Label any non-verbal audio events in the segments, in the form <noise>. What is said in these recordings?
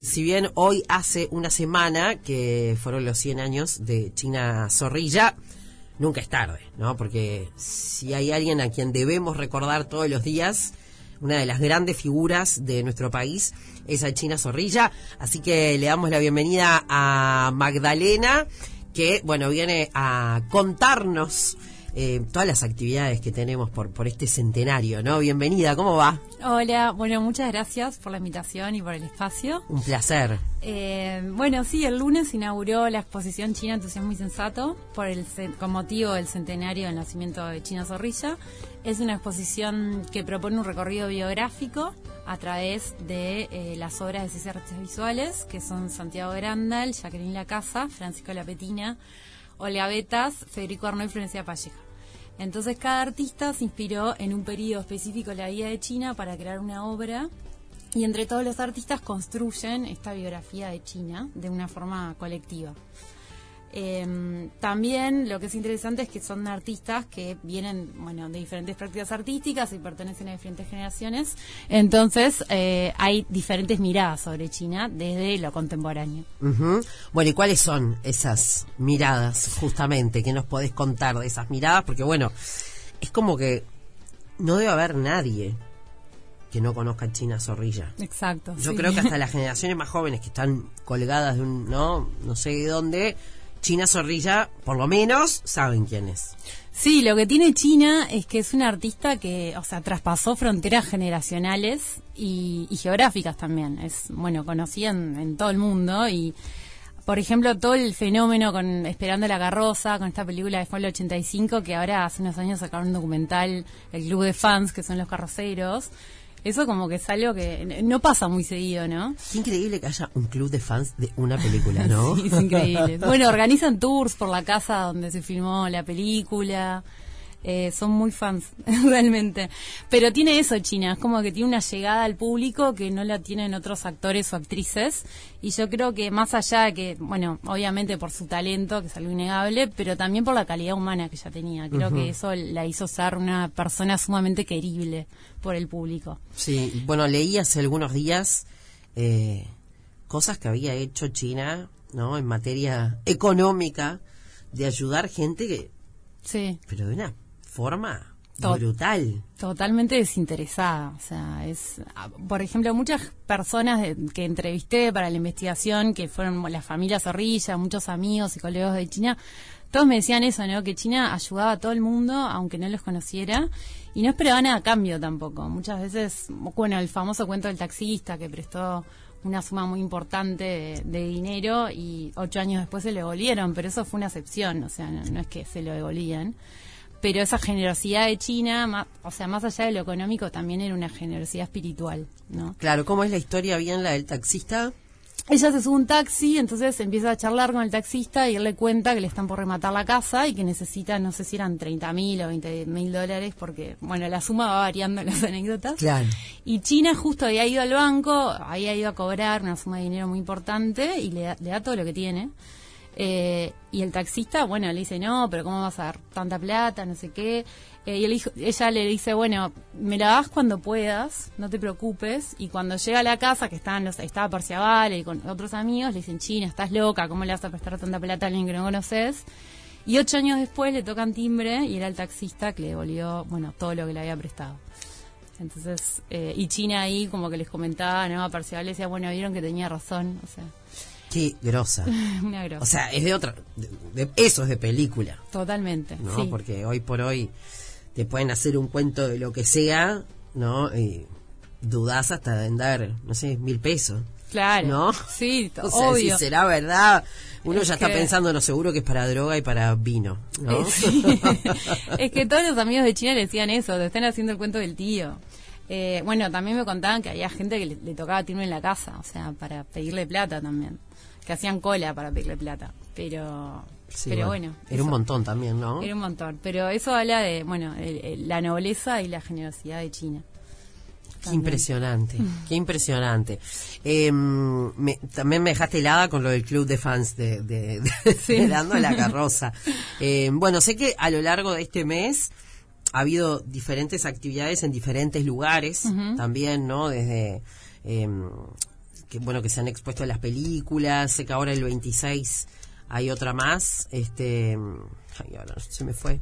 Si bien hoy hace una semana que fueron los 100 años de China Zorrilla, nunca es tarde, ¿no? Porque si hay alguien a quien debemos recordar todos los días, una de las grandes figuras de nuestro país es a China Zorrilla. Así que le damos la bienvenida a Magdalena, que, bueno, viene a contarnos eh, todas las actividades que tenemos por, por este centenario, ¿no? Bienvenida, ¿cómo va? Hola, bueno, muchas gracias por la invitación y por el espacio. Un placer. Eh, bueno, sí, el lunes inauguró la exposición China Entusiasmo y Sensato por el, con motivo del centenario del nacimiento de China Zorrilla. Es una exposición que propone un recorrido biográfico a través de eh, las obras de ciencias artes visuales, que son Santiago Grandal, Jacqueline Lacasa, Francisco Lapetina, Olga Betas, Federico Arnold y Florencia Palleja. Entonces cada artista se inspiró en un periodo específico de la vida de China para crear una obra y entre todos los artistas construyen esta biografía de China de una forma colectiva. Eh, también lo que es interesante es que son artistas que vienen bueno de diferentes prácticas artísticas y pertenecen a diferentes generaciones. Entonces eh, hay diferentes miradas sobre China desde lo contemporáneo. Bueno, ¿y cuáles son esas miradas justamente? ¿Qué nos podés contar de esas miradas? Porque bueno, es como que no debe haber nadie que no conozca China Zorrilla. Exacto. Yo creo que hasta <laughs> las generaciones más jóvenes que están colgadas de un, no, no sé de dónde, China Zorrilla, por lo menos, saben quién es. Sí, lo que tiene China es que es una artista que, o sea, traspasó fronteras generacionales y, geográficas también. Es, bueno, conocida en, todo el mundo y, por ejemplo, todo el fenómeno con Esperando la carroza, con esta película de el 85, que ahora hace unos años sacaron un documental, El Club de Fans, que son los carroceros eso como que es algo que no pasa muy seguido, ¿no? Es increíble que haya un club de fans de una película, ¿no? <laughs> sí, es increíble. <laughs> bueno, organizan tours por la casa donde se filmó la película. Eh, son muy fans, <laughs> realmente. Pero tiene eso China, es como que tiene una llegada al público que no la tienen otros actores o actrices. Y yo creo que más allá de que, bueno, obviamente por su talento, que es algo innegable, pero también por la calidad humana que ella tenía. Creo que eso la hizo ser una persona sumamente querible por el público. Sí, bueno, leí hace algunos días eh, cosas que había hecho China, ¿no? En materia económica, de ayudar gente que... Sí. Pero de una forma brutal. Totalmente desinteresada. O sea, es, ah, por ejemplo, muchas personas que entrevisté para la investigación, que fueron la familia Zorrilla, muchos amigos y colegas de China, todos me decían eso, ¿no? Que China ayudaba a todo el mundo, aunque no los conociera, y no esperaba nada a cambio tampoco. Muchas veces, bueno, el famoso cuento del taxista que prestó una suma muy importante de, dinero y ocho años después se le devolvieron, pero eso fue una excepción, o sea, no es que se lo devolvían pero esa generosidad de China, o sea, más allá de lo económico, también era una generosidad espiritual, ¿no? Claro, ¿cómo es la historia bien la del taxista? Ella se sube un taxi, entonces empieza a charlar con el taxista y él le cuenta que le están por rematar la casa y que necesita, no sé si eran 30 mil o 20 mil dólares, porque, bueno, la suma va variando en las anécdotas. Claro. Y China justo había ido al banco, había ido a cobrar una suma de dinero muy importante y le le da todo lo que tiene. Eh, y el taxista, bueno, le dice, no, pero ¿cómo vas a dar tanta plata? No sé qué. Eh, y ella le dice, bueno, me la das cuando puedas, no te preocupes. Y cuando llega a la casa, que estaban los, estaba Parciavale y con otros amigos, le dicen, China, estás loca, ¿cómo le vas a prestar tanta plata a alguien que no conoces? Y ocho años después le tocan timbre y era el taxista que le devolvió, bueno, todo lo que le había prestado. Entonces, eh, y China ahí como que les comentaba, ¿no? A Parcival le decía, bueno, vieron que tenía razón, o sea. Qué grosa. <laughs> Una grosa. O sea, es de otra. De, eso es de película. Totalmente. ¿no? Porque hoy por hoy te pueden hacer un cuento de lo que sea, ¿no? Y dudas hasta en dar, no sé, mil pesos. Claro. ¿No? Sí, <laughs> o sea, Si será verdad, uno ya está pensando, no seguro que es para droga y para vino, ¿no? <laughs> es que todos los amigos de China le decían eso, te están haciendo el cuento del tío. Eh, bueno, también me contaban que había gente que le, tocaba timbre en la casa, o sea, para pedirle plata también. Que hacían cola para pedirle plata. Pero, pero bueno. era un montón también, ¿no? Era un montón. Pero eso habla de, bueno, la nobleza y la generosidad de China. Qué impresionante, <laughs> qué impresionante. Em, también me dejaste helada con lo del club de fans de, de, <laughs> Dando la Carroza. <laughs> Em, bueno, sé que a lo largo de este mes ha habido diferentes actividades en diferentes lugares también, ¿no? Desde... Eh, que bueno que se han expuesto en las películas, sé que ahora el 26 hay otra más, este, ay, ahora se me fue,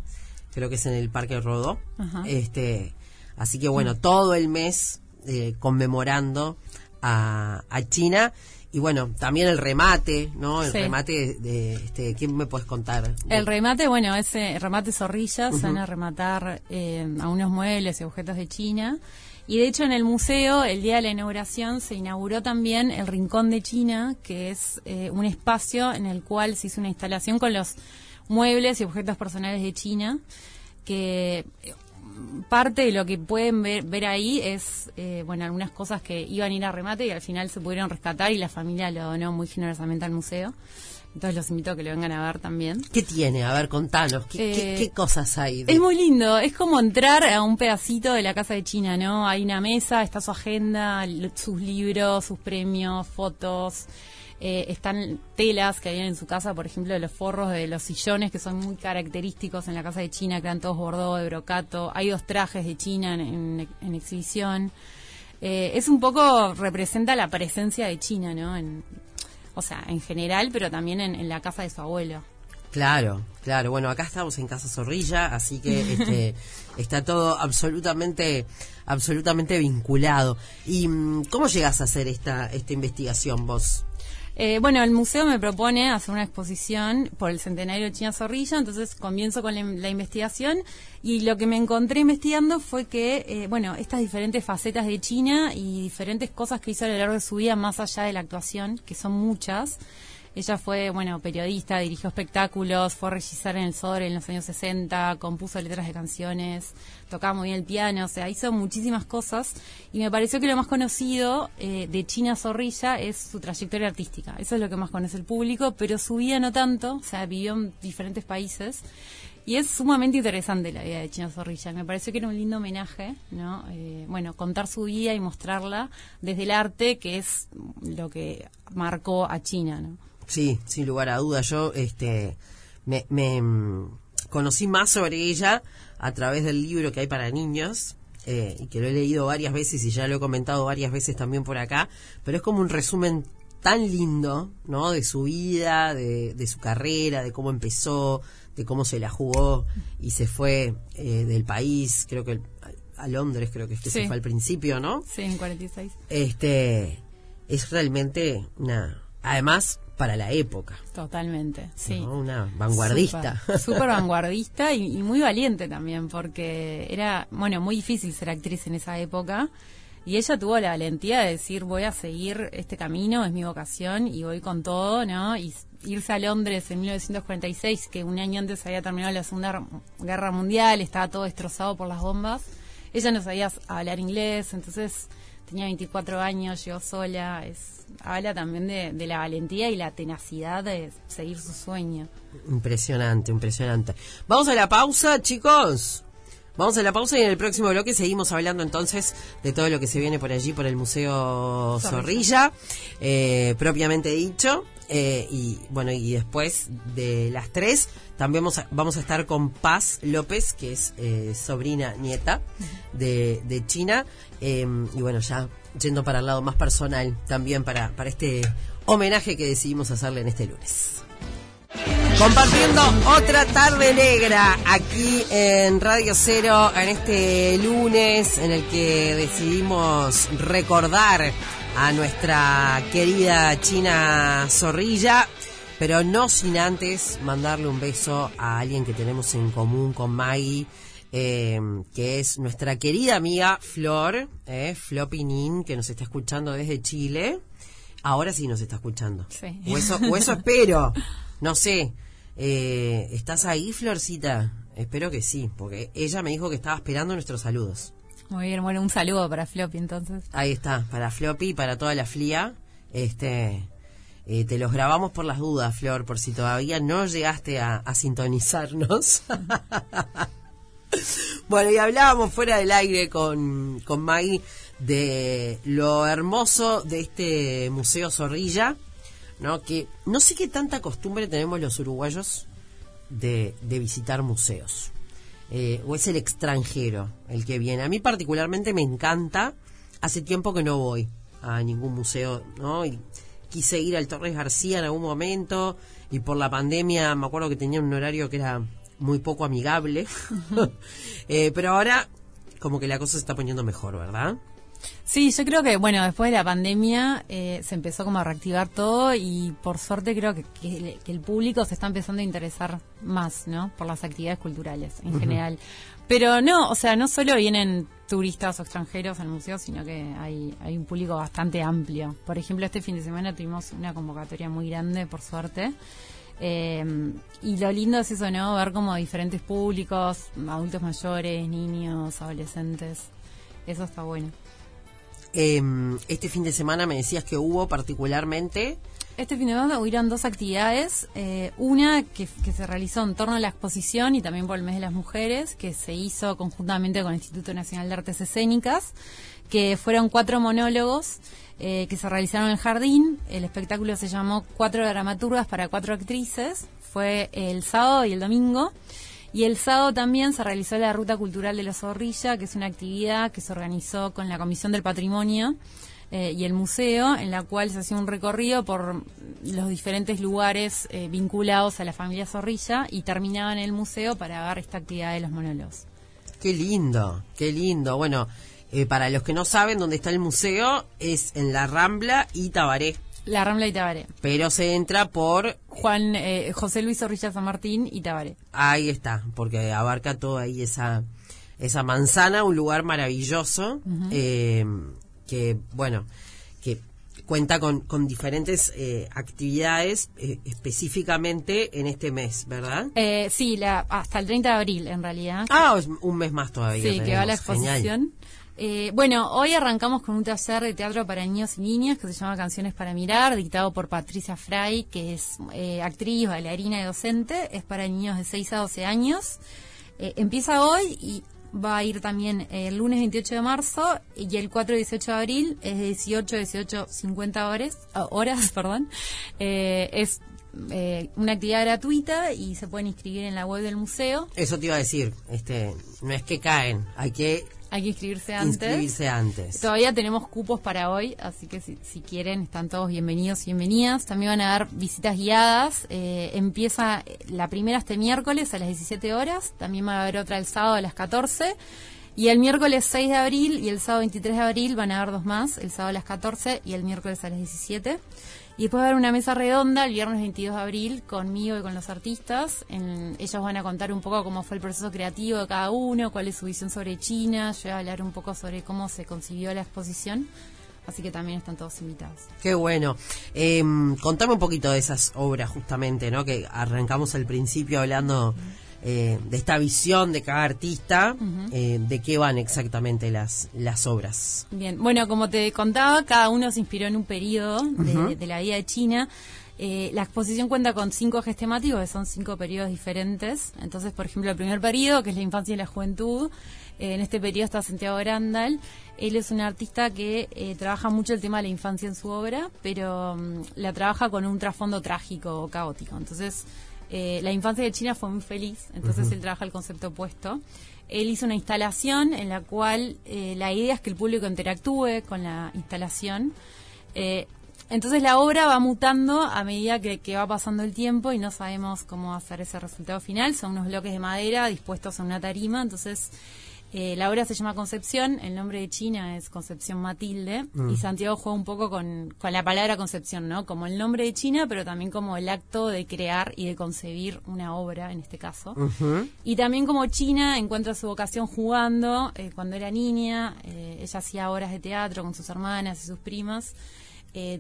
creo que es en el Parque Rodó, Ajá. este, así que bueno, todo el mes eh, conmemorando a, a China y bueno, también el remate, ¿no? El Sí. remate de, este, ¿quién me puedes contar? El remate, bueno, ese remate zorrilla, se van a rematar eh, a unos muebles y objetos de China. Y de hecho en el museo, el día de la inauguración, se inauguró también el Rincón de China, que es eh, un espacio en el cual se hizo una instalación con los muebles y objetos personales de China, que eh, parte de lo que pueden ver, ver ahí es, eh, bueno, algunas cosas que iban a ir a remate y al final se pudieron rescatar y la familia lo donó muy generosamente al museo. Entonces los invito a que lo vengan a ver también. ¿Qué tiene? A ver, contanos, ¿qué, qué- Eh, qué cosas hay? de- Es muy lindo, es como entrar a un pedacito de la casa de China, ¿no? Hay una mesa, está su agenda, sus libros, sus premios, fotos, eh, están telas que hay en su casa, por ejemplo, de los forros de los sillones que son muy característicos en la casa de China, que eran todos bordeaux de brocato. Hay dos trajes de China en, en- en exhibición. Eh, es un poco, representa la presencia de China, ¿no? En, o sea, en general, pero también en, en la casa de su abuelo. Claro, claro. Bueno, acá estamos en Casa Zorrilla, así que <laughs> este, está todo absolutamente, absolutamente vinculado. ¿Y mm, cómo llegas a hacer esta, esta investigación vos? Eh, bueno, el museo me propone hacer una exposición por el centenario de China Zorrilla, entonces comienzo con la, investigación y lo que me encontré investigando fue que, eh, bueno, estas diferentes facetas de China y diferentes cosas que hizo a lo largo de su vida más allá de la actuación, que son muchas. Ella fue, bueno, periodista, dirigió espectáculos, fue a registrar en el Sodre en los años 60, compuso letras de canciones, tocaba muy bien el piano, o sea, hizo muchísimas cosas. Y me pareció que lo más conocido eh, de China Zorrilla es su trayectoria artística. Eso es lo que más conoce el público, pero su vida no tanto, o sea, vivió en diferentes países. Y es sumamente interesante la vida de China Zorrilla. Me pareció que era un lindo homenaje, ¿no? Eh, bueno, contar su vida y mostrarla desde el arte, que es lo que marcó a China, ¿no? Sí, sin lugar a dudas. Yo este, me, me, mm, conocí más sobre ella a través del libro que hay para niños. eh, y que lo he leído varias veces y ya lo he comentado varias veces también por acá, pero es como un resumen tan lindo, ¿no? De su vida, de, de su carrera, de cómo empezó, de cómo se la jugó y se fue eh, del país, creo que el- a, Londres creo que es que se fue al principio, ¿no? Sí, en 46. Este es realmente una, además para la época, Totalmente, sí. ¿no? una vanguardista. Súper <laughs> vanguardista y, y muy valiente también, porque era, bueno, muy difícil ser actriz en esa época. Y ella tuvo la valentía de decir, voy a seguir este camino, es mi vocación y voy con todo, ¿no? Y irse a Londres en 1946, que un año antes había terminado la Segunda Guerra Mundial, estaba todo destrozado por las bombas. Ella no sabía hablar inglés, entonces tenía 24 años, llegó sola. Es, habla también de, de la valentía y la tenacidad de seguir su sueño. Impresionante, impresionante. Vamos a la pausa, chicos. Vamos a la pausa y en el próximo bloque seguimos hablando entonces de todo lo que se viene por allí, por el Museo Zorrilla, eh, propiamente dicho. Eh, y bueno, y después de las tres también vamos a, vamos a estar con Paz López, que es eh, sobrina nieta de, de China. Eh, y bueno, ya yendo para el lado más personal también para, para este homenaje que decidimos hacerle en este lunes. Compartiendo otra tarde negra aquí en Radio Cero en este lunes en el que decidimos recordar a nuestra querida China Zorrilla, pero no sin antes mandarle un beso a alguien que tenemos en común con Maggie, eh, que es nuestra querida amiga Flor, eh, Flopinin, que nos está escuchando desde Chile. Ahora sí nos está escuchando. Sí. O eso, o eso espero. No sé. Eh, ¿Estás ahí, Florcita? Espero que sí, porque ella me dijo que estaba esperando nuestros saludos. Muy bien, bueno, un saludo para Floppy entonces. Ahí está, para Floppy y para toda la FLIA. Este, eh, te los grabamos por las dudas, Flor, por si todavía no llegaste a, a sintonizarnos. <laughs> bueno, y hablábamos fuera del aire con, con Maggie de lo hermoso de este Museo Zorrilla, ¿no? Que no sé qué tanta costumbre tenemos los uruguayos de, de visitar museos. Eh, o es el extranjero el que viene. A mí particularmente me encanta, hace tiempo que no voy a ningún museo, ¿no? Y quise ir al Torres García en algún momento y por la pandemia me acuerdo que tenía un horario que era muy poco amigable. <laughs> <laughs> Eh, pero ahora como que la cosa se está poniendo mejor, ¿verdad? Sí, yo creo que, bueno, después de la pandemia eh, se empezó como a reactivar todo y por suerte creo que, que, el público se está empezando a interesar más, ¿no? Por las actividades culturales en general. Pero no, o sea, no solo vienen turistas o extranjeros al museo, sino que hay, hay un público bastante amplio. Por ejemplo, este fin de semana tuvimos una convocatoria muy grande, por suerte. Eh, y lo lindo es eso, ¿no? Ver como diferentes públicos, adultos mayores, niños, adolescentes. Eso está bueno. Eh, este fin de semana me decías que hubo particularmente... Este fin de semana hubieron dos actividades. Eh, una que, que, se realizó en torno a la exposición y también por el mes de las mujeres, que se hizo conjuntamente con el Instituto Nacional de Artes Escénicas, que fueron cuatro monólogos eh, que se realizaron en el jardín. El espectáculo se llamó Cuatro dramaturgas para cuatro actrices. Fue el sábado y el domingo. Y el sábado también se realizó la Ruta Cultural de la Zorrilla, que es una actividad que se organizó con la Comisión del Patrimonio eh, y el museo, en la cual se hacía un recorrido por los diferentes lugares eh, vinculados a la familia Zorrilla y terminaba en el museo para ver esta actividad de los monólogos. Qué lindo, qué lindo. Bueno, eh, para los que no saben dónde está el museo, es en la Rambla y Tabaré. La Rambla y Tabaré. Pero se entra por... Juan eh, José Luis Zorrilla San Martín y Tabaré. Ahí está, porque abarca toda ahí esa, esa manzana, un lugar maravilloso, eh, que, bueno, que cuenta con, con diferentes eh, actividades eh, específicamente en este mes, ¿verdad? Eh, sí, la, hasta el 30 de abril, en realidad. Ah, un mes más todavía. Sí, que va la exposición. Eh, bueno, hoy arrancamos con un taller de teatro para niños y niñas que se llama Canciones para Mirar, dictado por Patricia Fray, que es eh, actriz, bailarina y docente. Es para niños de 6 a 12 años. Eh, empieza hoy y va a ir también el lunes 28 de marzo y el 4 y 18 de abril es de 18 18 50 horas, horas <laughs> perdón. es una actividad gratuita y se pueden inscribir en la web del museo. Eso te iba a decir, este, no es que caen, hay que hay que inscribirse antes. Inscribirse antes. Todavía tenemos cupos para hoy, así que si, quieren, están todos bienvenidos y bienvenidas. También van a dar visitas guiadas. Eh, empieza la primera este miércoles a las 17 horas. También va a haber otra el sábado a las 14. Y el miércoles 6 de abril y el sábado 23 de abril van a haber dos más. El sábado a las 14 y el miércoles a las 17. Y después va a haber una mesa redonda el viernes 22 de abril conmigo y con los artistas. En, ellos van a contar un poco cómo fue el proceso creativo de cada uno, cuál es su visión sobre China. Yo voy a hablar un poco sobre cómo se concibió la exposición. Así que también están todos invitados. Qué bueno. Eh, contame un poquito de esas obras justamente, ¿no? Que arrancamos al principio hablando... Eh, de esta visión de cada artista, eh, de qué van exactamente las, las obras. Bien, bueno, como te contaba, cada uno se inspiró en un periodo de, la vida de China. Eh, la exposición cuenta con cinco ejes temáticos, que son cinco periodos diferentes. Entonces, por ejemplo, el primer periodo, que es la infancia y la juventud, en este periodo está Santiago Grandal. Él es un artista que trabaja mucho el tema de la infancia en su obra, pero mm, la trabaja con un trasfondo trágico o caótico. Entonces, eh, la infancia de China fue muy feliz, entonces él trabaja el concepto opuesto. Él hizo una instalación en la cual eh, la idea es que el público interactúe con la instalación. Eh, entonces la obra va mutando a medida que, que, va pasando el tiempo y no sabemos cómo ser ese resultado final. Son unos bloques de madera dispuestos en una tarima, entonces eh, la obra se llama Concepción, el nombre de China es Concepción Matilde, y mm. Santiago juega un poco con, la palabra Concepción, ¿no? Como el nombre de China, pero también como el acto de crear y de concebir una obra, en este caso. Y también como China encuentra su vocación jugando, eh, cuando era niña, eh, ella hacía obras de teatro con sus hermanas y sus primas.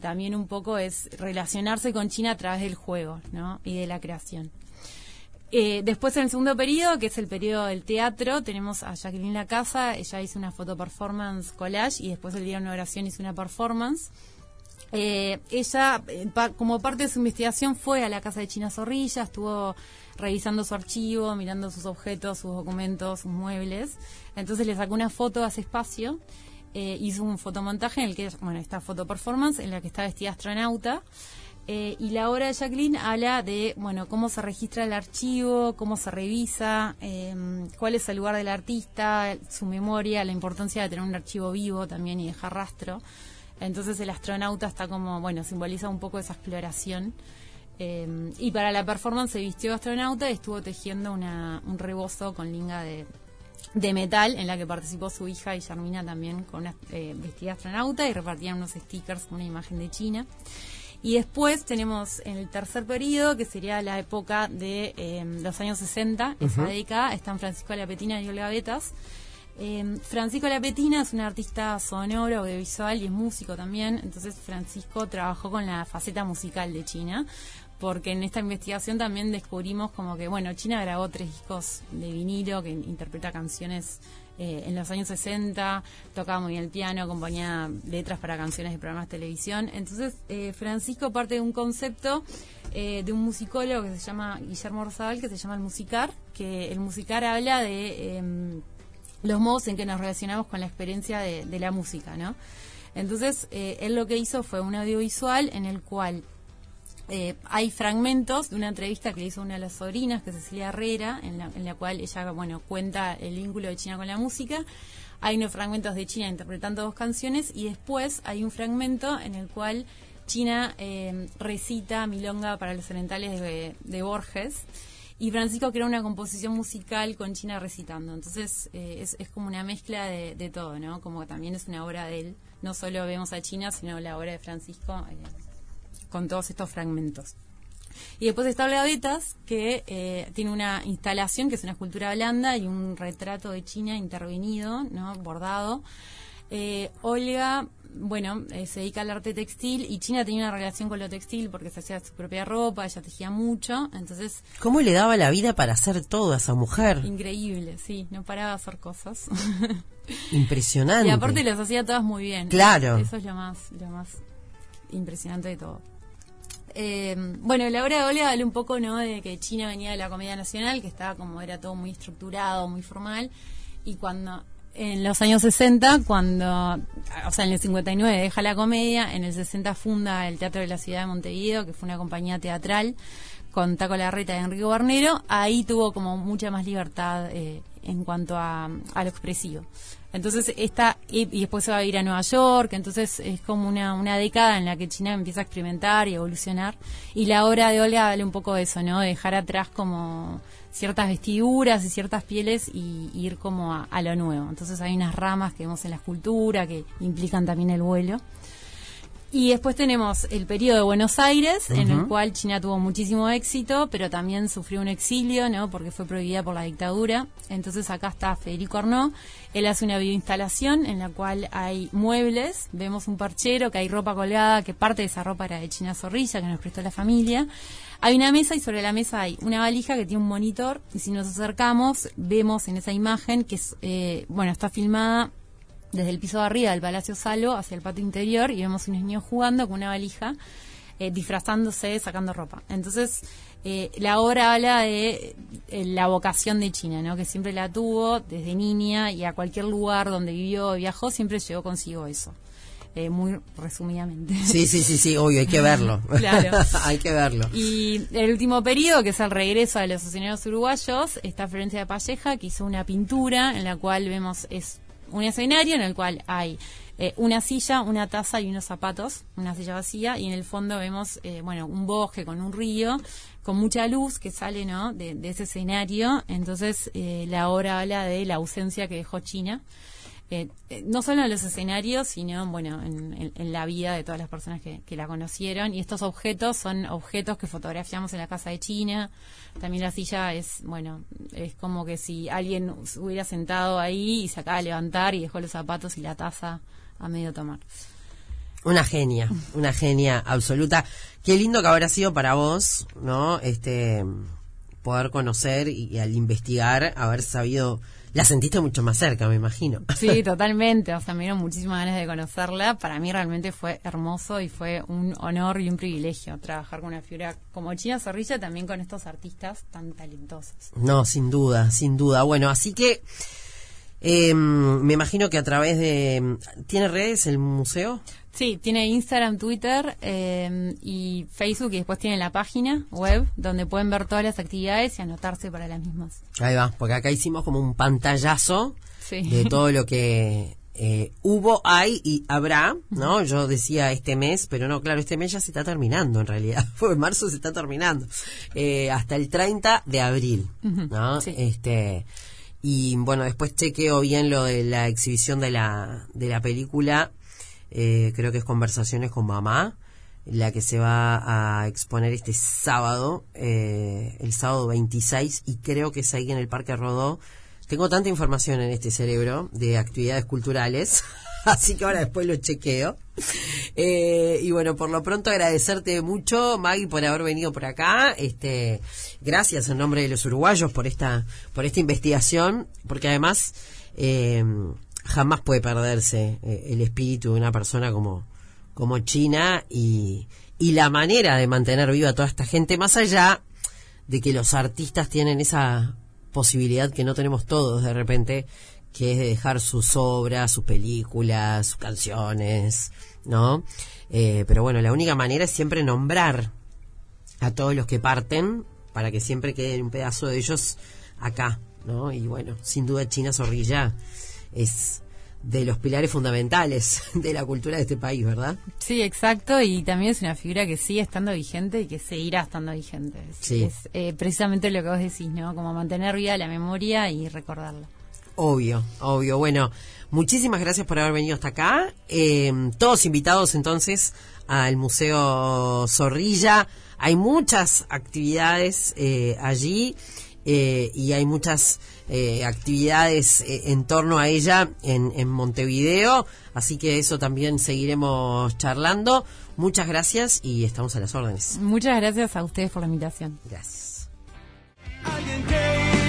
también un poco es relacionarse con China a través del juego, ¿no? Y de la creación. Eh, después en el segundo periodo, que es el periodo del teatro, tenemos a Jacqueline La Casa, ella hizo una foto performance collage y después el día de una oración hizo una performance. Eh, ella, eh, como parte de su investigación, fue a la casa de China Zorrilla, estuvo revisando su archivo, mirando sus objetos, sus documentos, sus muebles. Entonces le sacó una foto a ese espacio, hizo un fotomontaje en el que, bueno, esta foto performance en la que está vestida astronauta. Eh, y la obra de Jacqueline habla de, bueno, cómo se registra el archivo, cómo se revisa, em, cuál es el lugar del artista, su memoria, la importancia de tener un archivo vivo también y dejar rastro. Entonces el astronauta está como, bueno, simboliza un poco esa exploración. Eh, y para la performance se vistió astronauta y estuvo tejiendo una, un rebozo con linga de, metal en la que participó su hija Guillermina también con una eh, vestida astronauta y repartían unos stickers con una imagen de China. Y después tenemos en el tercer periodo, que sería la época de eh, los años 60, esa década, están Francisco Lapetina y Olga Betas. Eh, Francisco Lapetina es un artista sonoro, audiovisual y es músico también. Entonces Francisco trabajó con la faceta musical de China porque en esta investigación también descubrimos como que, bueno, China grabó tres discos de vinilo que interpreta canciones eh, en los años 60, tocaba muy bien el piano, componía letras para canciones de programas de televisión. Entonces, eh, Francisco parte de un concepto eh, de un musicólogo que se llama Guillermo Rosabal, que se llama el musicar, que el musicar habla de em, los modos en que nos relacionamos con la experiencia de, de la música, ¿no? Entonces, él lo que hizo fue un audiovisual en el cual eh, hay fragmentos de una entrevista que le hizo una de las sobrinas, que Cecilia Herrera, en la, en la cual ella bueno cuenta el vínculo de China con la música. Hay unos fragmentos de China interpretando dos canciones y después hay un fragmento en el cual China eh, recita Milonga para los orientales de, Borges y Francisco crea una composición musical con China recitando. Entonces eh, es, es, como una mezcla de, de, todo, ¿no? Como también es una obra de él. No solo vemos a China, sino la obra de Francisco con todos estos fragmentos. Y después está Olgavetas, que eh, tiene una instalación que es una escultura blanda y un retrato de China intervenido, ¿no? bordado. Eh, Olga, bueno, eh, se dedica al arte textil y China tenía una relación con lo textil porque se hacía su propia ropa, ella tejía mucho, entonces... ¿Cómo le daba la vida para hacer todo a esa mujer? Increíble, sí, no paraba de hacer cosas. <laughs> Impresionante. Y aparte las hacía todas muy bien. Claro. Eso es lo más, lo más impresionante de todo. Eh, bueno, la obra de Olga habla un poco, ¿no? De que China venía de la comedia nacional, que estaba como era todo muy estructurado, muy formal, y cuando en los años 60, cuando, o sea, en el 59 deja la comedia, en el 60 funda el Teatro de la Ciudad de Montevideo, que fue una compañía teatral con Taco Larreta y Enrique Barnero, ahí tuvo como mucha más libertad eh, en cuanto a, a lo expresivo. Entonces, esta, y, después se va a ir a Nueva York, entonces es como una, una década en la que China empieza a experimentar y evolucionar. Y la obra de Olga vale un poco eso, ¿no? dejar atrás como ciertas vestiduras y ciertas pieles y, ir como a, a, lo nuevo. Entonces hay unas ramas que vemos en la escultura que implican también el vuelo. Y después tenemos el periodo de Buenos Aires, en el cual China tuvo muchísimo éxito, pero también sufrió un exilio, ¿no? Porque fue prohibida por la dictadura. Entonces acá está Federico Arnaud. Él hace una bioinstalación en la cual hay muebles, vemos un parchero, que hay ropa colgada, que parte de esa ropa era de China Zorrilla, que nos prestó la familia. Hay una mesa y sobre la mesa hay una valija que tiene un monitor y si nos acercamos vemos en esa imagen que es, eh, bueno, está filmada desde el piso de arriba del Palacio Salvo hacia el patio interior y vemos unos niños jugando con una valija, eh, disfrazándose, sacando ropa. Entonces, eh, la obra habla de eh, la vocación de China, ¿no? que siempre la tuvo desde niña y a cualquier lugar donde vivió viajó, siempre llevó consigo eso. muy resumidamente. Sí, sí, sí, sí, obvio, hay que verlo. <laughs> claro. <laughs> hay que verlo. Y el último periodo, que es el regreso de los asociados uruguayos, está Florencia de Palleja, que hizo una pintura en la cual vemos, es un escenario en el cual hay eh, una silla, una taza y unos zapatos, una silla vacía, y en el fondo vemos, eh, bueno, un bosque con un río, con mucha luz que sale, ¿no?, de, ese escenario. Entonces, eh, la obra habla de la ausencia que dejó China. No solo en los escenarios, sino bueno, en, la vida de todas las personas que, que, la conocieron. Y estos objetos son objetos que fotografiamos en la casa de China, también la silla es, bueno, es como que si alguien hubiera sentado ahí y se acaba de levantar y dejó los zapatos y la taza a medio tomar. Una genia, una genia absoluta. Qué lindo que habrá sido para vos, ¿no? Este poder conocer y al investigar haber sabido la sentiste mucho más cerca, me imagino. <laughs> Sí, totalmente. O sea, me dieron muchísimas ganas de conocerla. Para mí realmente fue hermoso y fue un honor y un privilegio trabajar con una figura como China Zorrilla, también con estos artistas tan talentosos. No, sin duda, sin duda. Bueno, así que eh, me imagino que a través de... ¿Tiene redes el museo? Sí, tiene Instagram, Twitter eh, y Facebook y después tiene la página web donde pueden ver todas las actividades y anotarse para las mismas. Ahí va, porque acá hicimos como un pantallazo de todo lo que eh, hubo, hay y habrá, ¿no? Yo decía este mes, pero no, claro, este mes ya se está terminando en realidad, <laughs> fue marzo se está terminando, eh, hasta el 30 de abril, ¿no? Este, y bueno, después chequeo bien lo de la exhibición de la, de la película, eh, creo que es Conversaciones con Mamá, la que se va a exponer este sábado, eh, el sábado 26, y creo que es ahí en el Parque Rodó, tengo tanta información en este cerebro de actividades culturales, <laughs> así que ahora después lo chequeo. Eh, y bueno, por lo pronto agradecerte mucho, Maggie, por haber venido por acá. Este, gracias en nombre de los uruguayos por esta, por esta investigación, porque además eh, jamás puede perderse eh, el espíritu de una persona como, como China y, y la manera de mantener viva a toda esta gente, más allá de que los artistas tienen esa posibilidad que no tenemos todos de repente, que es de dejar sus obras, sus películas, sus canciones, ¿no? Eh, pero bueno, la única manera es siempre nombrar a todos los que parten para que siempre quede un pedazo de ellos acá, ¿no? Y bueno, sin duda China Zorrilla es de los pilares fundamentales <laughs> de la cultura de este país, ¿verdad? Sí, exacto, y también es una figura que sigue estando vigente y que seguirá estando vigente. Sí. Es eh, precisamente lo que vos decís, ¿no? Como mantener viva la memoria y recordarla. Obvio, obvio. Bueno, muchísimas gracias por haber venido hasta acá. Eh, todos invitados entonces al Museo Zorrilla. Hay muchas actividades eh, allí eh, y hay muchas eh, actividades eh, en torno a ella en, en Montevideo, así que eso también seguiremos charlando. Muchas gracias y estamos a las órdenes. Muchas gracias a ustedes por la invitación. Gracias.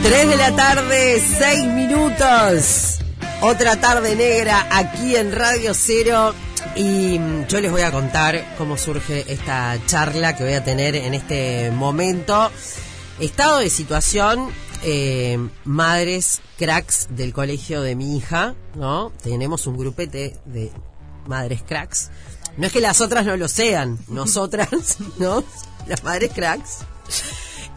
3 de la tarde, 6 minutos. Otra tarde negra aquí en Radio Cero. Y mm, yo les voy a contar cómo surge esta charla que voy a tener en este momento. Estado de situación, eh, madres cracks del colegio de mi hija, ¿no? Tenemos un grupete de madres cracks. No es que las otras no lo sean, <laughs> nosotras, ¿no? Las madres cracks.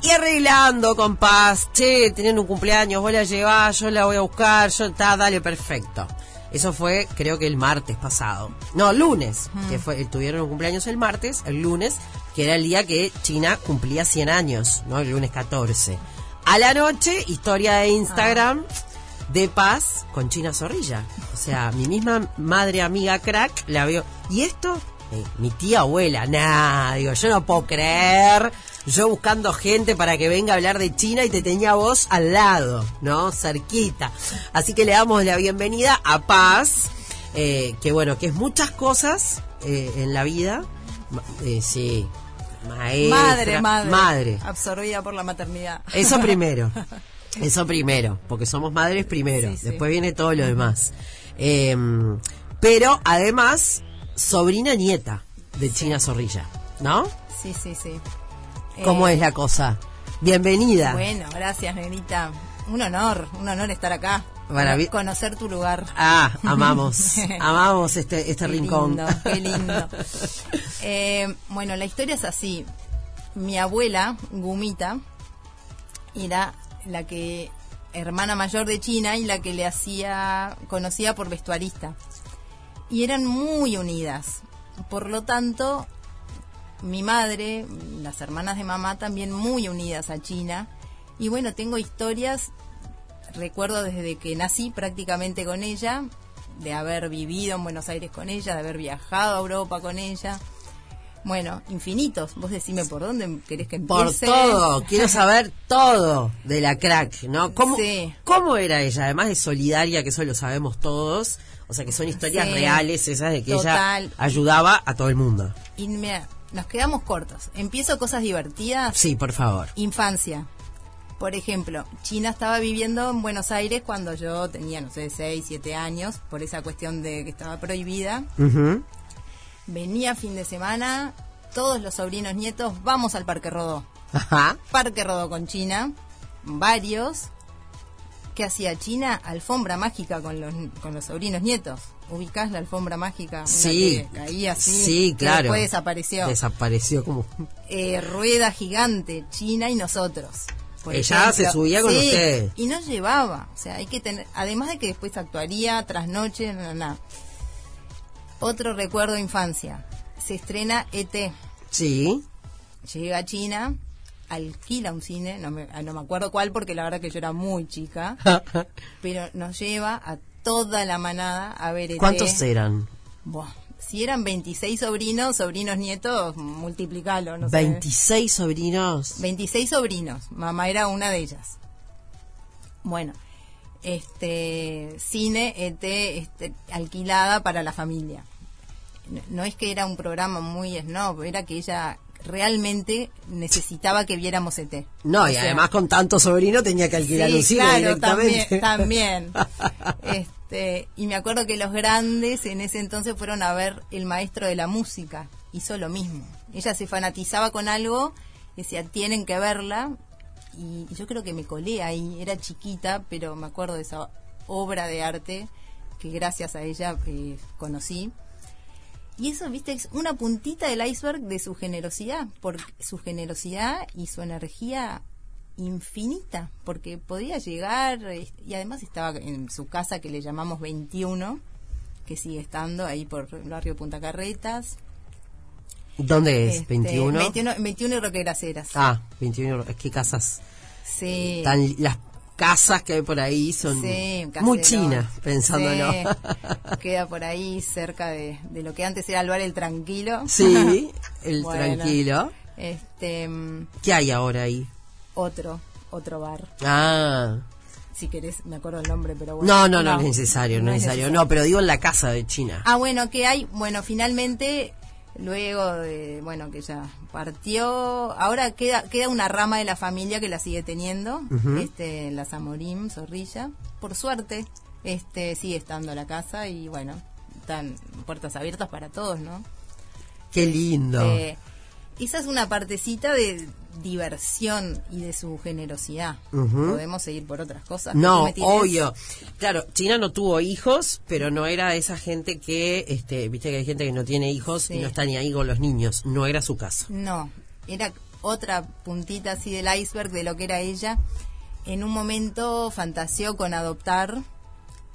Y arreglando con paz, che, teniendo un cumpleaños, vos la llevás, yo la voy a buscar, yo, está, dale, perfecto. Eso fue, creo que el martes pasado. No, lunes, que fue, tuvieron un cumpleaños el martes, el lunes, que era el día que China cumplía 100 años, ¿no? El lunes 14. A la noche, historia de Instagram de paz con China Zorrilla. O sea, mi misma madre amiga crack la veo. ¿Y esto? Eh, mi tía abuela, nah, digo, yo no puedo creer. Yo buscando gente para que venga a hablar de China y te tenía vos al lado, ¿no? Cerquita. Así que le damos la bienvenida a Paz, eh, que bueno, que es muchas cosas eh, en la vida. Eh, sí, maestra, Madre, madre. madre. Absorbida por la maternidad. Eso <laughs> primero. Eso primero, porque somos madres primero. Sí, sí. Después viene todo lo demás. Eh, pero además, sobrina nieta de China Zorrilla, ¿no? Sí, sí, sí. ¿Cómo Eh, es la cosa? Bienvenida. Bueno, gracias, negrita. Un honor, un honor estar acá. Conocer tu lugar. Ah, amamos, <laughs> amamos este, este Qué rincón. lindo, qué lindo. <laughs> Eh, bueno, la historia es así. Mi abuela, Gumita, era la que hermana mayor de China y la que le hacía conocida por vestuarista. Y eran muy unidas. Por lo tanto, mi madre, las hermanas de mamá también muy unidas a China. Y bueno, tengo historias, recuerdo desde que nací prácticamente con ella, de haber vivido en Buenos Aires con ella, de haber viajado a Europa con ella. Bueno, infinitos. Vos decime por dónde querés que Por empiece. todo, quiero <laughs> saber todo de la crack, ¿no? ¿Cómo, Sí. ¿Cómo era ella? Además de solidaria, que eso lo sabemos todos. O sea, que son historias Sí. reales esas de que Total. ella ayudaba a todo el mundo. Y mira, nos quedamos cortos. Empiezo cosas divertidas. Sí, por favor. Infancia. Por ejemplo, China estaba viviendo en Buenos Aires cuando yo tenía, no sé, 6, 7 años, por esa cuestión de que estaba prohibida. Venía fin de semana, todos los sobrinos nietos, vamos al Parque Rodó. Ajá. Parque Rodó con China, varios. ¿Qué hacía China? Alfombra mágica con los, con los sobrinos nietos. ¿Ubicás la alfombra mágica? Sí. que caía así. Sí, claro. Después desapareció. Desapareció como... Eh, rueda gigante, China y nosotros. Por Ella se subía con Sí, usted. Y no llevaba. O sea, hay que tener. Además de que después actuaría tras noche, no, no, no. Otro recuerdo de infancia. Se estrena ET. Sí. Llega a China, alquila un cine, no me, no me acuerdo cuál porque la verdad que yo era muy chica, <laughs> pero nos lleva a toda la manada a ver ET. ¿Cuántos eran? Buah, si eran 26 sobrinos, sobrinos nietos, multiplicalo, no sé. 26 sobrinos. 26 sobrinos, mamá era una de ellas. Bueno, este cine ET este, alquilada para la familia. No, no es que era un programa muy snob, era que ella realmente necesitaba que viéramos ET. No, O y sea, además con tantos sobrinos tenía que alquilar Sí, un cine claro, directamente. también, también. <laughs> Este, y me acuerdo que los grandes en ese entonces fueron a ver El Maestro de la Música. Hizo lo mismo. Ella se fanatizaba con algo, decía, tienen que verla. Y yo creo que me colé ahí. Era chiquita, pero me acuerdo de esa obra de arte que gracias a ella eh, conocí. Y eso, viste, es una puntita del iceberg de su generosidad, por su generosidad y su energía infinita, porque podía llegar, eh, y además estaba en su casa que le llamamos 21, que sigue estando ahí por el barrio Punta Carretas. ¿Dónde es? Este, ¿21? 21, 21 y Roqueras Heras. Ah, 21. Es que casas. sí. Tan, las casas que hay por ahí son Sí, muy chinas, pensándolo. Sí, queda por ahí cerca de, de lo que antes era el bar El Tranquilo. Sí, <laughs> el Bueno. tranquilo. Este, mm, ¿Qué hay ahora ahí? otro, otro bar. Ah. Si querés, me acuerdo el nombre, pero bueno. No, no, no, es necesario, no, es es necesario. No, pero digo en la casa de China. Ah, bueno, que hay, bueno, finalmente, luego de, bueno, que ya partió, ahora queda queda una rama de la familia que la sigue teniendo, este, la Zamorim, Zorrilla, por suerte, este, sigue estando la casa y bueno, están puertas abiertas para todos, ¿no? Qué lindo. Eh, esa es una partecita de diversión y de su generosidad. Podemos seguir por otras cosas. No, obvio. Claro, China no tuvo hijos, pero no era esa gente que, este, viste que hay gente que no tiene hijos Sí. y no está ni ahí con los niños. No era su caso. No, era otra puntita así del iceberg de lo que era ella. En un momento fantaseó con adoptar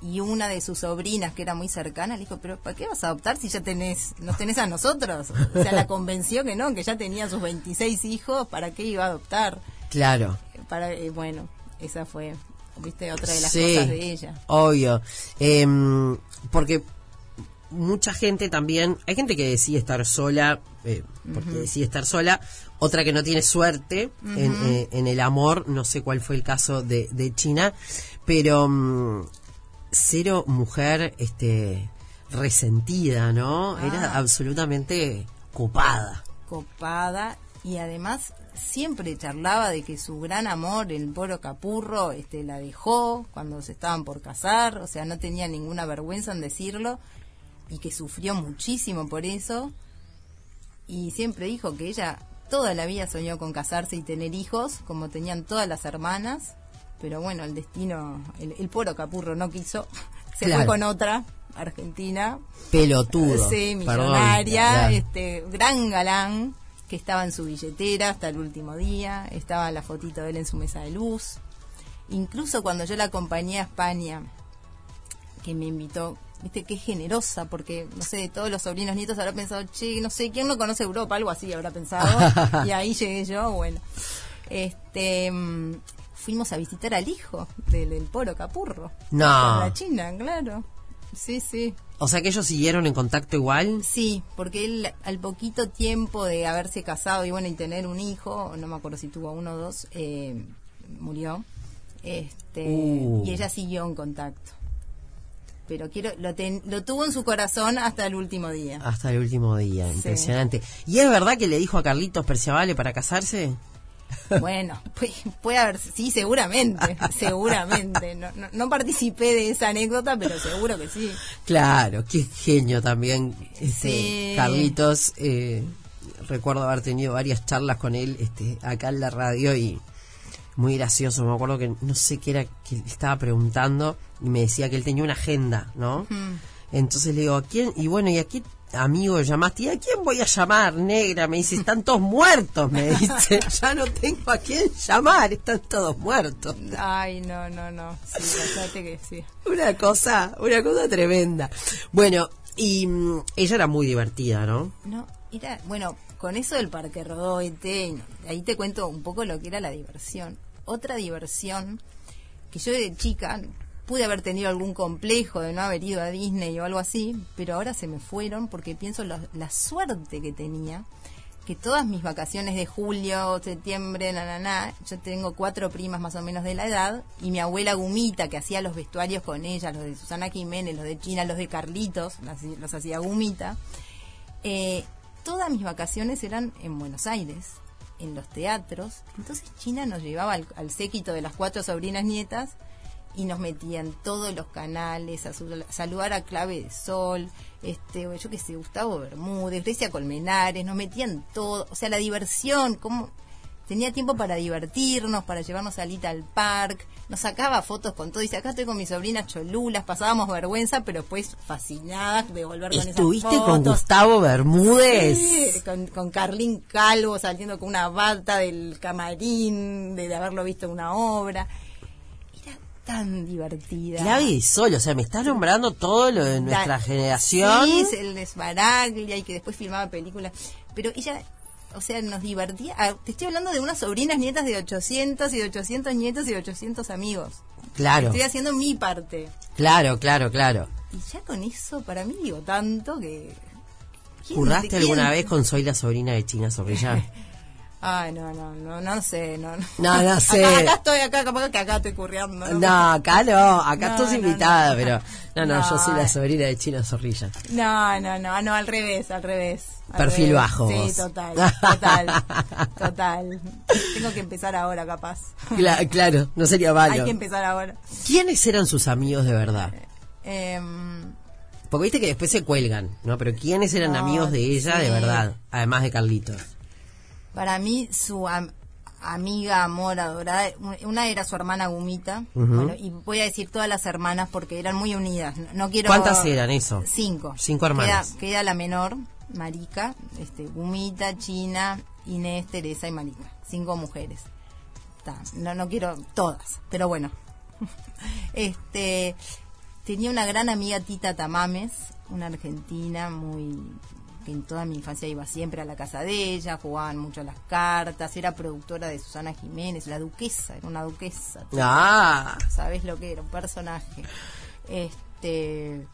y una de sus sobrinas, que era muy cercana, le dijo, pero ¿para qué vas a adoptar si ya tenés, nos tenés a nosotros? O sea, la <laughs> convenció que no, que ya tenía sus 26 hijos, ¿para qué iba a adoptar? Claro. Para, eh, bueno, esa fue, viste, otra de las Sí, cosas de ella. Obvio. Em, porque mucha gente también, hay gente que decide estar sola, eh, porque decide estar sola, otra que no tiene suerte en, eh, en el amor, no sé cuál fue el caso de, de China, pero mm, cero mujer este resentida, ¿no? Era Ah. absolutamente copada. copada y además siempre charlaba de que su gran amor, el Poro Capurro, este, la dejó cuando se estaban por casar, o sea, no tenía ninguna vergüenza en decirlo y que sufrió muchísimo por eso y siempre dijo que ella toda la vida soñó con casarse y tener hijos, como tenían todas las hermanas, pero bueno, el destino, el, el Poro Capurro no quiso, <laughs> se Claro. fue con otra, Argentina, Pelotudo. Sí, millonaria, este gran galán que estaba en su billetera hasta el último día, estaba la fotito de él en su mesa de luz. Incluso cuando yo la acompañé a España, que me invitó, viste qué generosa, porque no sé, de todos los sobrinos nietos habrá pensado, che, no sé, ¿quién no conoce Europa? Algo así habrá pensado. <laughs> y ahí llegué yo, bueno. Este mm, fuimos a visitar al hijo del, del Poro Capurro. No. La China, claro. Sí, sí. O sea que ellos siguieron en contacto igual. Sí, porque él al poquito tiempo de haberse casado y bueno y tener un hijo, no me acuerdo si tuvo uno o dos, eh, murió. Este, Uh. y ella siguió en contacto. Pero quiero lo, ten- lo tuvo en su corazón hasta el último día. Hasta el último día, impresionante. ¿Y es verdad que le dijo a Carlitos Perciavale para casarse? Bueno, pues, puede haber, sí, seguramente, seguramente. No, no, no participé de esa anécdota, pero seguro que sí. Claro, qué genio también, este, Sí. Carlitos. eh, recuerdo haber tenido varias charlas con él este, acá en la radio y muy gracioso. Me acuerdo que no sé qué era que estaba preguntando y me decía que él tenía una agenda, ¿no? Entonces le digo, ¿a quién? Y bueno, ¿y a qué, amigo llamaste, ¿y a quién voy a llamar, negra? Me dice, están todos muertos, me dice. <laughs> Ya no tengo a quién llamar, están todos muertos. Ay, no, no, no. Sí, que sí. Una cosa, una cosa tremenda. Bueno, y mm, ella era muy divertida, ¿no? No, era, bueno, con eso del Parque Rodó y te- ahí te cuento un poco lo que era la diversión. Otra diversión que yo de chica pude haber tenido algún complejo de no haber ido a Disney o algo así, pero ahora se me fueron porque pienso lo- la suerte que tenía que todas mis vacaciones de julio, septiembre, na, na, na, yo tengo cuatro primas más o menos de la edad, y mi abuela Gumita, que hacía los vestuarios con ella, los de Susana Jiménez, los de China, los de Carlitos, las- los hacía Gumita, eh, todas mis vacaciones eran en Buenos Aires, en los teatros. Entonces China nos llevaba al séquito de las cuatro sobrinas nietas y nos metía en todos los canales a, su- a saludar a Clave de Sol, este, yo qué sé, Gustavo Bermúdez, Grecia Colmenares, nos metían todo, o sea, la diversión, como tenía tiempo para divertirnos, para llevarnos a Alita al parque, nos sacaba fotos con todo, dice, acá estoy con mis sobrinas cholulas, pasábamos vergüenza, pero después fascinadas de volver con esas ¿Estuviste fotos. con Gustavo Bermúdez? Sí, con, con Carlín Calvo saliendo con una bata del camarín, de, haberlo visto en una obra. Tan divertida. Clave y Sol, o sea, me estás nombrando todo lo de nuestra generación. Sí, el Esbaraglia y que después filmaba películas. Pero ella, o sea, nos divertía. Ah, te estoy hablando de unas sobrinas nietas de 800 y de 800 nietos y de 800 amigos. Claro, Estoy haciendo mi parte. claro, claro, claro. Y ya con eso, para mí, digo tanto que... ¿quién- ¿Curraste alguna vez con Soy la sobrina de China Zorrilla? <laughs> Ay, no, no, no, no sé, no. No, No, no <laughs> sé. Acá, acá estoy, acá, capaz que acá estoy curreando. No, acá no, acá No, estás invitada, no. pero <laughs> no, no, yo soy la sobrina de China Zorrilla. No, no, no, no, al revés, al revés. al Perfil revés. bajo Sí, vos. total, total, <laughs> total. Tengo que empezar ahora, capaz. Cla- claro, no sería Hay malo. que empezar ahora. ¿Quiénes eran sus amigos de verdad? Em, Porque viste que después se cuelgan, ¿no? Pero ¿quiénes eran amigos de ella de verdad? Además de Carlitos. Para mí, su am- amiga, amor, adorada, una era su hermana Gumita. Bueno, y voy a decir todas las hermanas porque eran muy unidas. No, no quiero. ¿Cuántas eran eso? Cinco. Cinco hermanas. Queda, queda la menor, Marica, este, Gumita, China, Inés, Teresa y Marica. Cinco mujeres. Ta, no, no quiero todas, pero bueno. <laughs> este tenía una gran amiga Tita Tamames, una argentina muy que en toda mi infancia iba siempre a la casa de ella, jugaban mucho a las cartas, era productora de Susana Jiménez, la duquesa, era una duquesa. Ah, ¿Sabes lo que era? Un personaje. Este.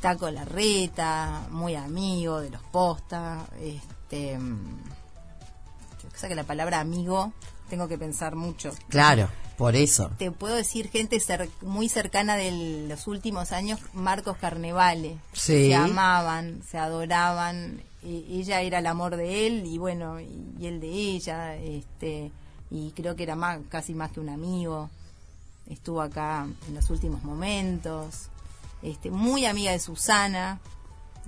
Taco Larreta, muy amigo de los postas. Este. Yo sé que la palabra amigo tengo que pensar mucho. claro, por eso. Te puedo decir gente cer- muy cercana de los últimos años, Marcos Carnevale. Sí. Se amaban, se adoraban. ella era el amor de él y bueno, y, y él de ella. Este, y creo que era más, casi más que un amigo. Estuvo acá en los últimos momentos. Este, muy amiga de Susana.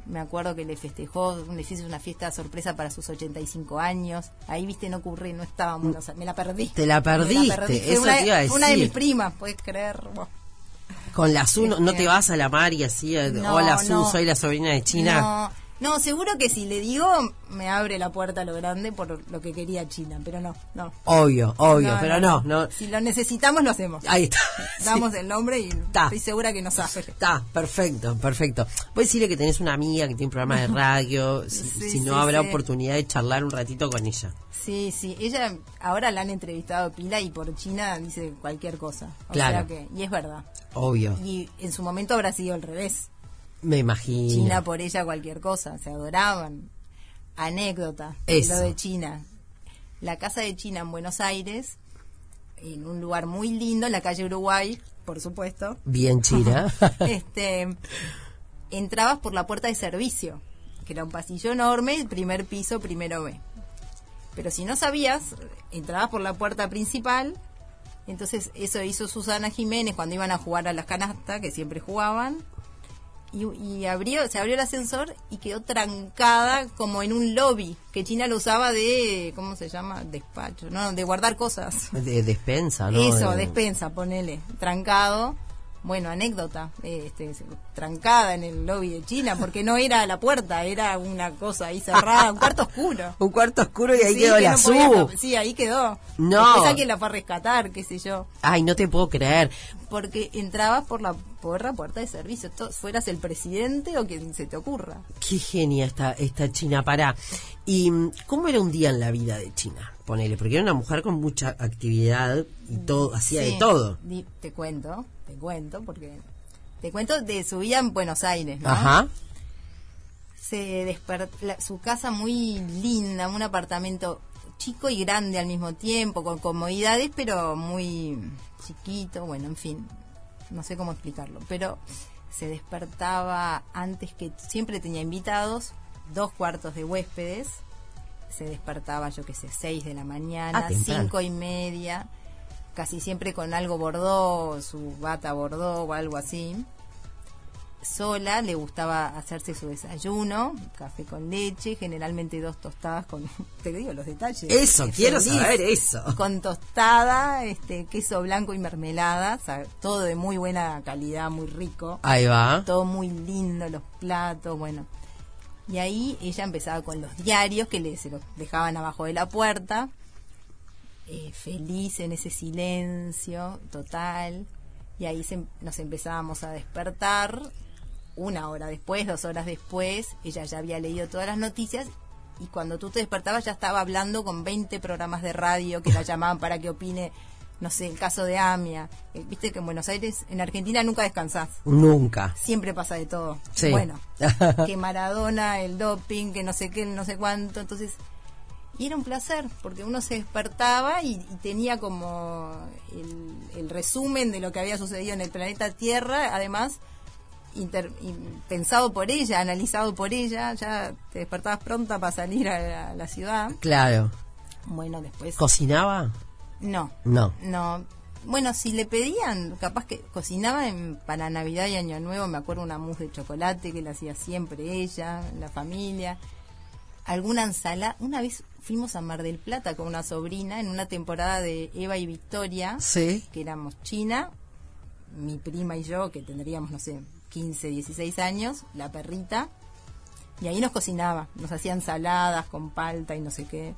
Me acuerdo que le festejó, le hizo una fiesta sorpresa para sus 85 años. Ahí, viste, no ocurrió, no estábamos, o sea, me la perdí. Te la perdiste, Fue eso una, te iba a fue una de decir. mis primas, puedes creer. Con la Su, no, no Este- te vas a la mar y así, eh, No, hola Su, no. soy la sobrina de China. No, seguro que si le digo, me abre la puerta a lo grande por lo que quería China, pero no, no. Obvio, obvio, pero no, no. Si lo necesitamos, lo hacemos. Ahí está. <laughs> Damos Sí. el nombre y estoy segura que nos hace. Está, perfecto, perfecto. Puedes decirle que tenés una amiga que tiene un programa de <laughs> radio, si, Sí, si no sí, habrá oportunidad de charlar un ratito con ella. Sí, sí, ella ahora la han entrevistado pila y por China dice cualquier cosa. O Claro. sea que, y es verdad. Obvio, Y en su momento habrá sido al revés. Me imagino. China por ella cualquier cosa, se adoraban. Anécdota, Eso. lo de China. La casa de China en Buenos Aires, en un lugar muy lindo, en la calle Uruguay, por supuesto. Bien China. <laughs> este, entrabas por la puerta de servicio, que era un pasillo enorme, primer piso, primero B. Pero si no sabías, entrabas por la puerta principal. Entonces eso hizo Susana Jiménez cuando iban a jugar a las canastas, que siempre jugaban. Y, y abrió, se abrió el ascensor y quedó trancada como en un lobby, que China lo usaba de, ¿cómo se llama? Despacho, no, de guardar cosas. de despensa, ¿no? Eso, De- despensa, ponele, trancado. Bueno, anécdota, este, trancada en el lobby de China, porque no era la puerta, era una cosa ahí cerrada, un cuarto oscuro. <laughs> Un cuarto oscuro y ahí Sí, quedó que la no podía. Sí, ahí quedó. No. Después alguien la fue a rescatar, qué sé yo. Ay, no te puedo creer. Porque entrabas por la, por la puerta de servicio, to- fueras el presidente o quien se te ocurra. Qué genia esta, esta China para. ¿Y mm, cómo era un día en la vida de China? Ponele, porque era una mujer con mucha actividad y todo, hacía de todo. te cuento, te cuento, porque te cuento de su vida en Buenos Aires, ¿no? Ajá. Se desper- la- su casa muy linda, un apartamento chico y grande al mismo tiempo, con comodidades, pero muy chiquito, bueno, en fin, no sé cómo explicarlo, pero se despertaba antes que siempre tenía invitados, dos cuartos de huéspedes, se despertaba, yo qué sé, seis de la Ah, mañana, temprano. cinco y media, casi siempre con algo bordó, su bata bordó o algo así. Sola le gustaba hacerse su desayuno, café con leche, generalmente dos tostadas con, <laughs> te digo los detalles. Eso, Es quiero saber eso. Con tostada, este, queso blanco y mermelada, todo de muy buena calidad, muy rico Ahí va. todo muy lindo, los platos, bueno. Y ahí ella empezaba con los diarios que le, se los dejaban abajo de la puerta, eh, feliz en ese silencio total. Y ahí se- nos empezábamos a despertar. Una hora después, dos horas después, ella ya había leído todas las noticias y cuando tú te despertabas ya estaba hablando con 20 programas de radio que la llamaban para que opine, no sé, el caso de Amia. Eh, Viste que en Buenos Aires, en Argentina nunca descansás Nunca. siempre pasa de todo. Sí. Bueno, <laughs> que Maradona, el doping, que no sé qué, no sé cuánto. Entonces, y era un placer, porque uno se despertaba y, y tenía como el, el resumen de lo que había sucedido en el planeta Tierra, además, inter- pensado por ella, analizado por ella. Ya te despertabas pronta para salir a la, a la ciudad. Claro. Bueno, después. ¿Cocinaba? no. No. No. Bueno, si le pedían, capaz que cocinaba en, para Navidad y Año Nuevo, me acuerdo una mousse de chocolate que la hacía siempre ella, la familia. Alguna ensalada. Una vez fuimos a Mar del Plata con una sobrina en una temporada de Eva y Victoria, Sí. que éramos China, mi prima y yo, que tendríamos, no sé, 15, 16 años, la perrita, y ahí nos cocinaba, nos hacía ensaladas con palta y no sé qué,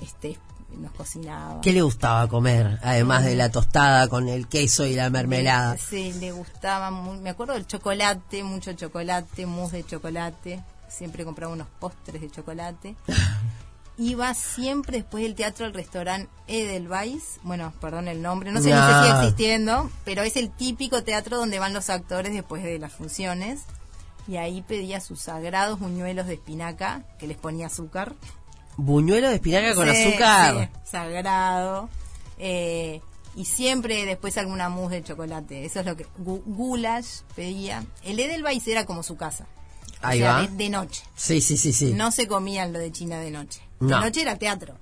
este, nos cocinaba. ¿Qué le gustaba comer? Además de la tostada con el queso y la mermelada. Sí, le gustaba, muy, me acuerdo del chocolate, mucho chocolate, mousse de chocolate, siempre compraba unos postres de chocolate. <laughs> Iba siempre después del teatro al restaurante Edelweiss, bueno, perdón el nombre, no sé ni si sigue existiendo, pero es el típico teatro donde van los actores después de las funciones. Y ahí pedía sus sagrados buñuelos de espinaca, que les ponía azúcar. Buñuelo de espinaca con Sí, azúcar. sí, sagrado. Eh, y siempre después alguna mousse de chocolate. Eso es lo que. gu- Goulash pedía. El Edelweiss era como su casa. O Ahí sea, va. De, de noche. Sí, sí, sí, sí. No se comían lo de China de noche. No. De noche era teatro.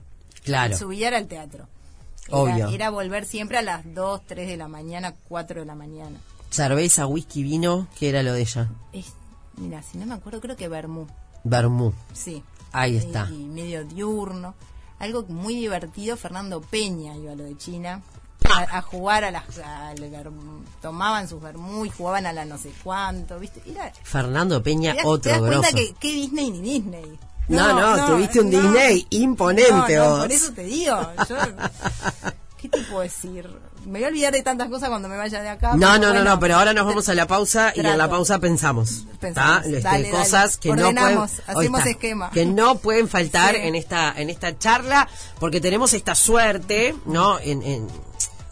Claro. Su vida era el teatro. Era, Obvio. Era volver siempre a las 2, 3 de la mañana, 4 de la mañana. Cerveza, whisky, vino, ¿qué era lo de ella? Es, mira, si no me acuerdo, creo que Bermú. Vermú. Sí. Ahí está. Y, y medio diurno. Algo muy divertido, Fernando Peña iba a lo de China. A, a jugar a las. vermú. tomaban sus vermú y jugaban a la no sé cuánto, ¿viste? Era, Fernando Peña, te das, otro te das cuenta grosso. que, que Disney ni Disney. No, no, tuviste un. Disney imponente vos. por eso te digo. Yo, <laughs> ¿Qué te puedo decir? Me voy a olvidar de tantas cosas cuando me vaya de acá. No, no, no, bueno, no, pero ahora nos vamos a la pausa y en la pausa pensamos. Pensamos. Este, Dale, dale. cosas que no pueden, hacemos esquema. que no pueden faltar Sí. en esta en esta charla porque tenemos esta suerte, ¿no? En, en-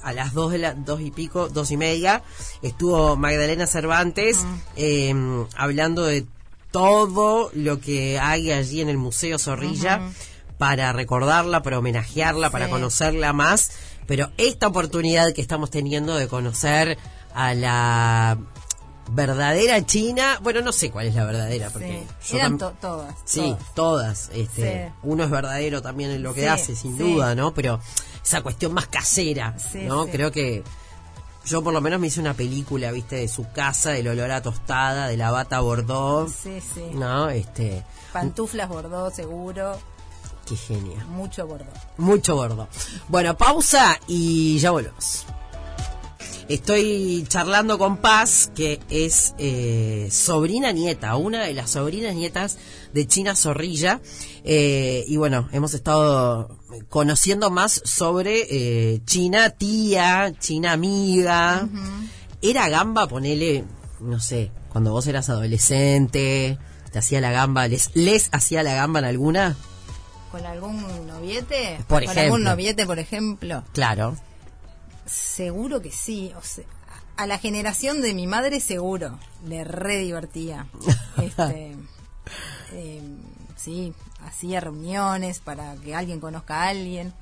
a las dos de la dos y pico, dos y media estuvo Magdalena Cervantes Mm. eh, hablando de todo lo que hay allí en el Museo Zorrilla para recordarla, para homenajearla, para conocerla más. Pero esta oportunidad que estamos teniendo de conocer a la verdadera China, bueno, no sé cuál es la verdadera, porque Sí, yo eran to- todas. Sí, todas. este, Sí. Uno es verdadero también en lo que hace, sin duda, ¿no? Pero esa cuestión más casera, Sí, ¿no? Creo que yo por lo menos me hice una película, ¿viste? De su casa, del olor a tostada, de la bata Bordeaux, Sí, sí. ¿no? Este, Pantuflas bordó, seguro. qué genia. Mucho bordó. Mucho gordo. Bueno, pausa y ya volvemos. Estoy charlando con Paz, que es eh, sobrina nieta, una de las sobrinas nietas de China Zorrilla. Eh, y bueno, hemos estado conociendo más sobre eh, China tía, China amiga. Era gamba, ponele, no sé, cuando vos eras adolescente, te hacía la gamba, les, les hacía la gamba en alguna. ¿Con algún noviete? Por ¿Con ejemplo. algún noviete, por ejemplo? Claro. Seguro que sí. O sea, a la generación de mi madre seguro. Le re divertía. <laughs> Este, eh, sí, hacía reuniones para que alguien conozca a alguien.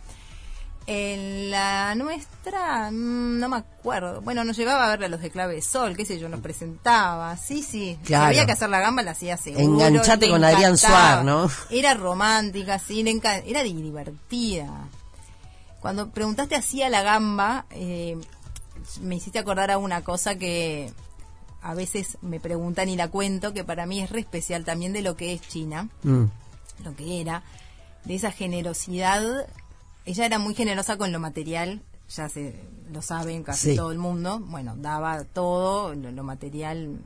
En la nuestra, mm, no me acuerdo. Bueno, nos llevaba a ver a los de Clave de Sol, qué sé yo, nos presentaba. Sí, sí. Si había que hacer la gamba, la hacía seguro. Enganchate con Adrián. Suar, ¿no? Era romántica, sí, le era divertida. Cuando preguntaste así a la gamba, eh, me hiciste acordar a una cosa que a veces me preguntan y la cuento, que para mí es re especial también de lo que es China, Mm. Lo que era, de esa generosidad. Ella era muy generosa con lo material, ya se lo saben casi Sí. todo el mundo. Bueno, daba todo, lo, lo material,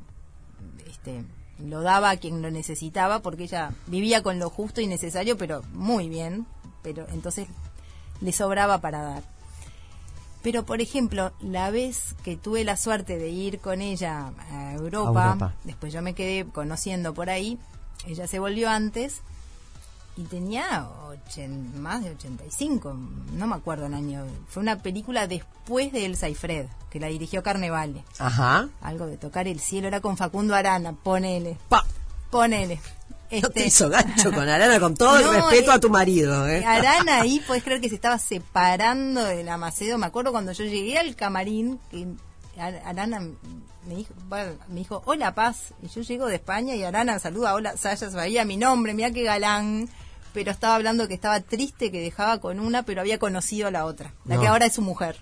este, lo daba a quien lo necesitaba, porque ella vivía con lo justo y necesario, pero muy bien, pero entonces le sobraba para dar. Pero, por ejemplo, la vez que tuve la suerte de ir con ella a Europa, A Europa. después yo me quedé conociendo por ahí, ella se volvió antes y tenía ochen- más de 85, no me acuerdo el año. Fue una película después de Elsa y Fred, que la dirigió Carnevale. Ajá. Algo de tocar el cielo, era con Facundo Arana, ponele, Pa. ponele. No te Este- hizo gancho con Arana, con todo el <laughs> respeto eh, a tu marido. ¿eh? Arana <laughs> ahí, puedes creer que se estaba separando de la Macedo. Me acuerdo cuando yo llegué al camarín, que Ar- Arana me dijo, bueno, me dijo, hola Paz. Y yo llego de España y Arana saluda, hola, Saya sabía mi nombre, mira qué galán. Pero estaba hablando que estaba triste, que dejaba con una, pero había conocido a la otra, la No. que ahora es su mujer.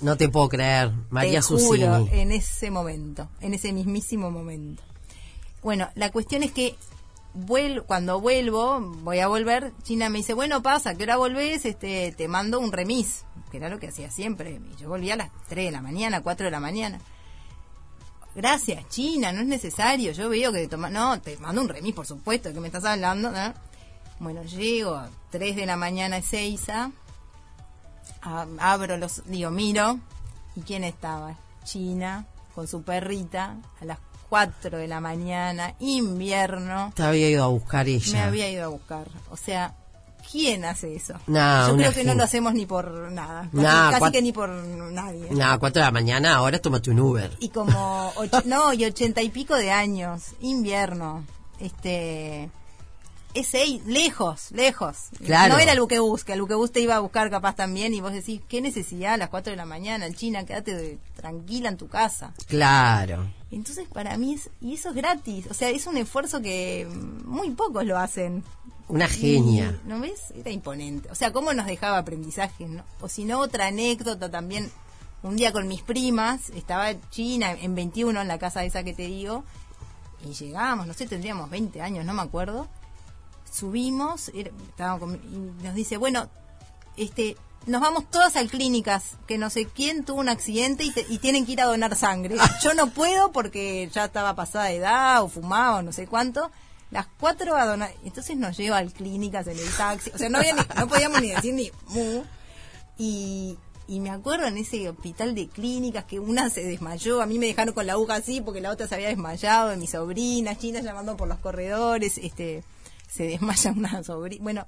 No te puedo creer. María Te juro, en ese momento, en ese mismísimo momento. Bueno, la cuestión es que vuel- cuando vuelvo, voy a volver, China me dice, bueno, pasa, ¿qué hora volvés? Este, te mando un remis, que era lo que hacía siempre. Y yo volvía a las 3 de la mañana, 4 de la mañana. Gracias, China, no es necesario. Yo veo que toma, no, te mando un remis, por supuesto, que me estás hablando. ¿no? Bueno, llego a 3 de la mañana, es Seiza. A- abro los, digo, miro, ¿y quién estaba? China, con su perrita, a las 4 de la mañana, invierno, Te había ido a buscar ella. me había ido a buscar. O sea, ¿quién hace eso? No, Yo creo que no lo hacemos ni por nada, casi, No, casi que ni por nadie. No, cuatro de la mañana, ahora tómate un Uber. Y como, <laughs> no, y ochenta y pico de años, invierno, este, ese lejos, lejos. Claro. No era buquebús, que el buquebús te iba a buscar capaz también y vos decís, ¿qué necesidad a las 4 de la mañana? El China, quédate de- tranquila en tu casa. Claro. Entonces para mí, es, y eso es gratis, o sea, es un esfuerzo que mm, muy pocos lo hacen. Una genia. Y, ¿No ves? Era imponente. O sea, cómo nos dejaba aprendizaje, ¿no? O si no, otra anécdota también. Un día con mis primas, estaba China en 21, en la casa esa que te digo, y llegamos, no sé, tendríamos 20 años, no me acuerdo. Subimos, con- y nos dice, bueno, este, nos vamos todas a clínicas, que no sé quién tuvo un accidente y, te- y tienen que ir a donar sangre. <laughs> Yo no puedo porque ya estaba pasada de edad o fumaba o no sé cuánto. Las cuatro a donar. Entonces nos lleva al clínicas en el taxi. O sea, no, había ni- no podíamos ni decir ni mu. Y, y me acuerdo en ese hospital de clínicas que una se desmayó. A mí me dejaron con la aguja así porque la otra se había desmayado. De mi sobrina, China llamando por los corredores. este Se desmaya una sobrina. Bueno,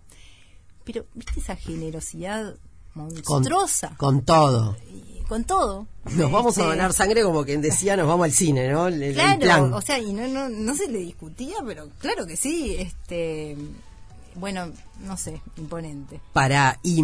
pero viste esa generosidad monstruosa. con todo. Y con todo. Nos vamos a donar sangre como quien decía, nos vamos al cine, ¿no? El, el Claro, plan. o sea, y no, no, no se le discutía, pero claro que sí. este Bueno, no sé, imponente. Para, y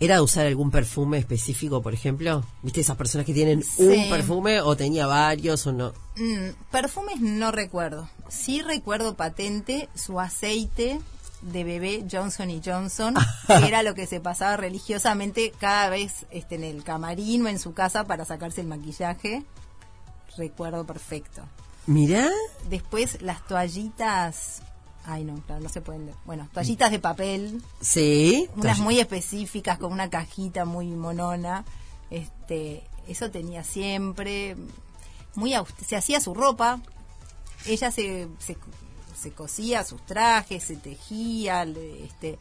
¿era de usar algún perfume específico, por ejemplo? ¿Viste esas personas que tienen Sí. un perfume o tenía varios o no? Mm, perfumes no recuerdo. Sí recuerdo patente su aceite de bebé Johnson y Johnson, que era lo que se pasaba religiosamente cada vez este, en el camarín o en su casa para sacarse el maquillaje. Recuerdo perfecto. Mirá, Después las toallitas, ay no, claro, no se pueden. leer. Bueno, toallitas de papel, sí. unas muy específicas con una cajita muy monona. Este, eso tenía siempre. Muy se hacía su ropa, ella se, se, se cosía sus trajes, se tejía, este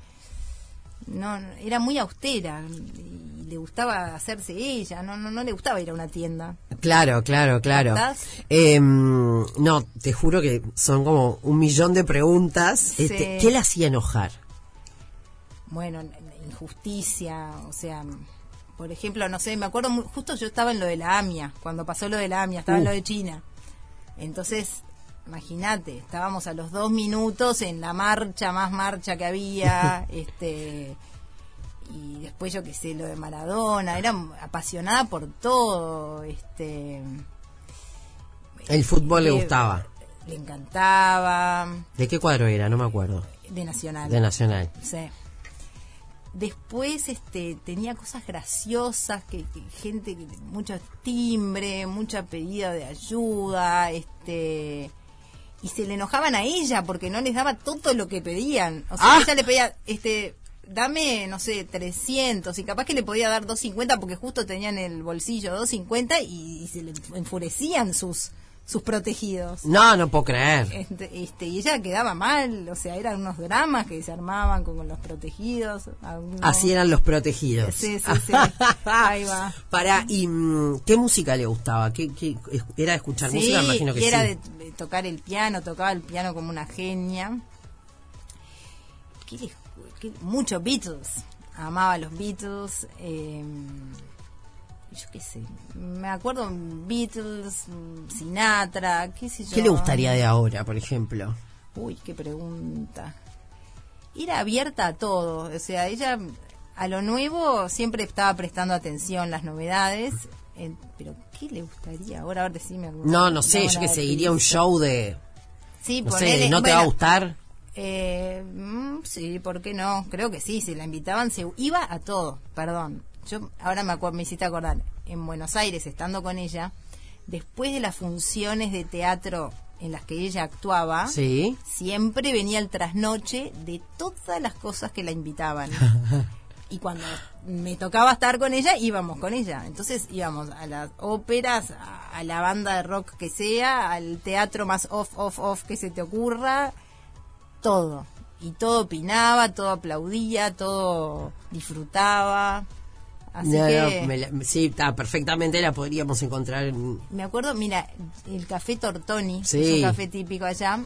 no era muy austera y le gustaba hacerse ella, no no no le gustaba ir a una tienda. Claro, claro, claro. Em, no, te juro que son como un millón de preguntas. Sí. Este, ¿Qué le hacía enojar? bueno, injusticia, o sea, por ejemplo, no sé, me acuerdo, justo yo estaba en lo de la AMIA, cuando pasó lo de la AMIA, estaba en Uh. lo de China. Entonces, imagínate, estábamos a los dos minutos en la marcha, más marcha que había, <laughs> este y después yo qué sé, lo de Maradona, era apasionada por todo, este El fútbol le eh, gustaba. Le encantaba, ¿De qué cuadro era? No me acuerdo. de Nacional. De Nacional. Sí. Después este, tenía cosas graciosas, que, que gente, mucho timbre, mucha pedida de ayuda, este y se le enojaban a ella porque no les daba todo lo que pedían. O sea, Ah. ella le pedía, este, dame, no sé, 300 y capaz que le podía dar 250 porque justo tenía en el bolsillo 250 y, y se le enfurecían sus sus protegidos. No, no puedo creer. Este, este, y ella quedaba mal, o sea, eran unos dramas que se armaban con, los protegidos. algunos- Así eran los protegidos. Sí, sí, sí. <laughs> Ahí va. Para, ¿y mm, qué música le gustaba? ¿Qué, qué- ¿Era de escuchar Sí, música? Me imagino que y era sí. de, de tocar el piano, tocaba el piano como una genia. ¿Qué qué- mucho Beatles, amaba los Beatles. eh, yo qué sé, me acuerdo Beatles, Sinatra, qué sé yo. ¿Qué le gustaría de ahora, por ejemplo? Uy, qué pregunta. Era abierta a todo, o sea, ella a lo nuevo siempre estaba prestando atención, las novedades, eh, pero ¿qué le gustaría ahora? A ver, decime alguna- No, no sé, yo que seguiría un artista. show de... Sí, No sé, ¿no te va a gustar? eh, mm, sí, ¿por qué no? Creo que sí, si la invitaban, se iba a todo, perdón. Yo ahora me, acuer- me hiciste acordar, en Buenos Aires, estando con ella, después de las funciones de teatro en las que ella actuaba, Sí. siempre venía el trasnoche de todas las cosas que la invitaban. <laughs> y cuando me tocaba estar con ella, íbamos con ella. Entonces íbamos a las óperas, a, a la banda de rock que sea, al teatro más off, off, off que se te ocurra, todo. Y todo opinaba, todo aplaudía, todo disfrutaba. Así No, no, que me la- sí, está, perfectamente la podríamos encontrar en... me acuerdo, mira, el café Tortoni, Sí. es un café típico allá.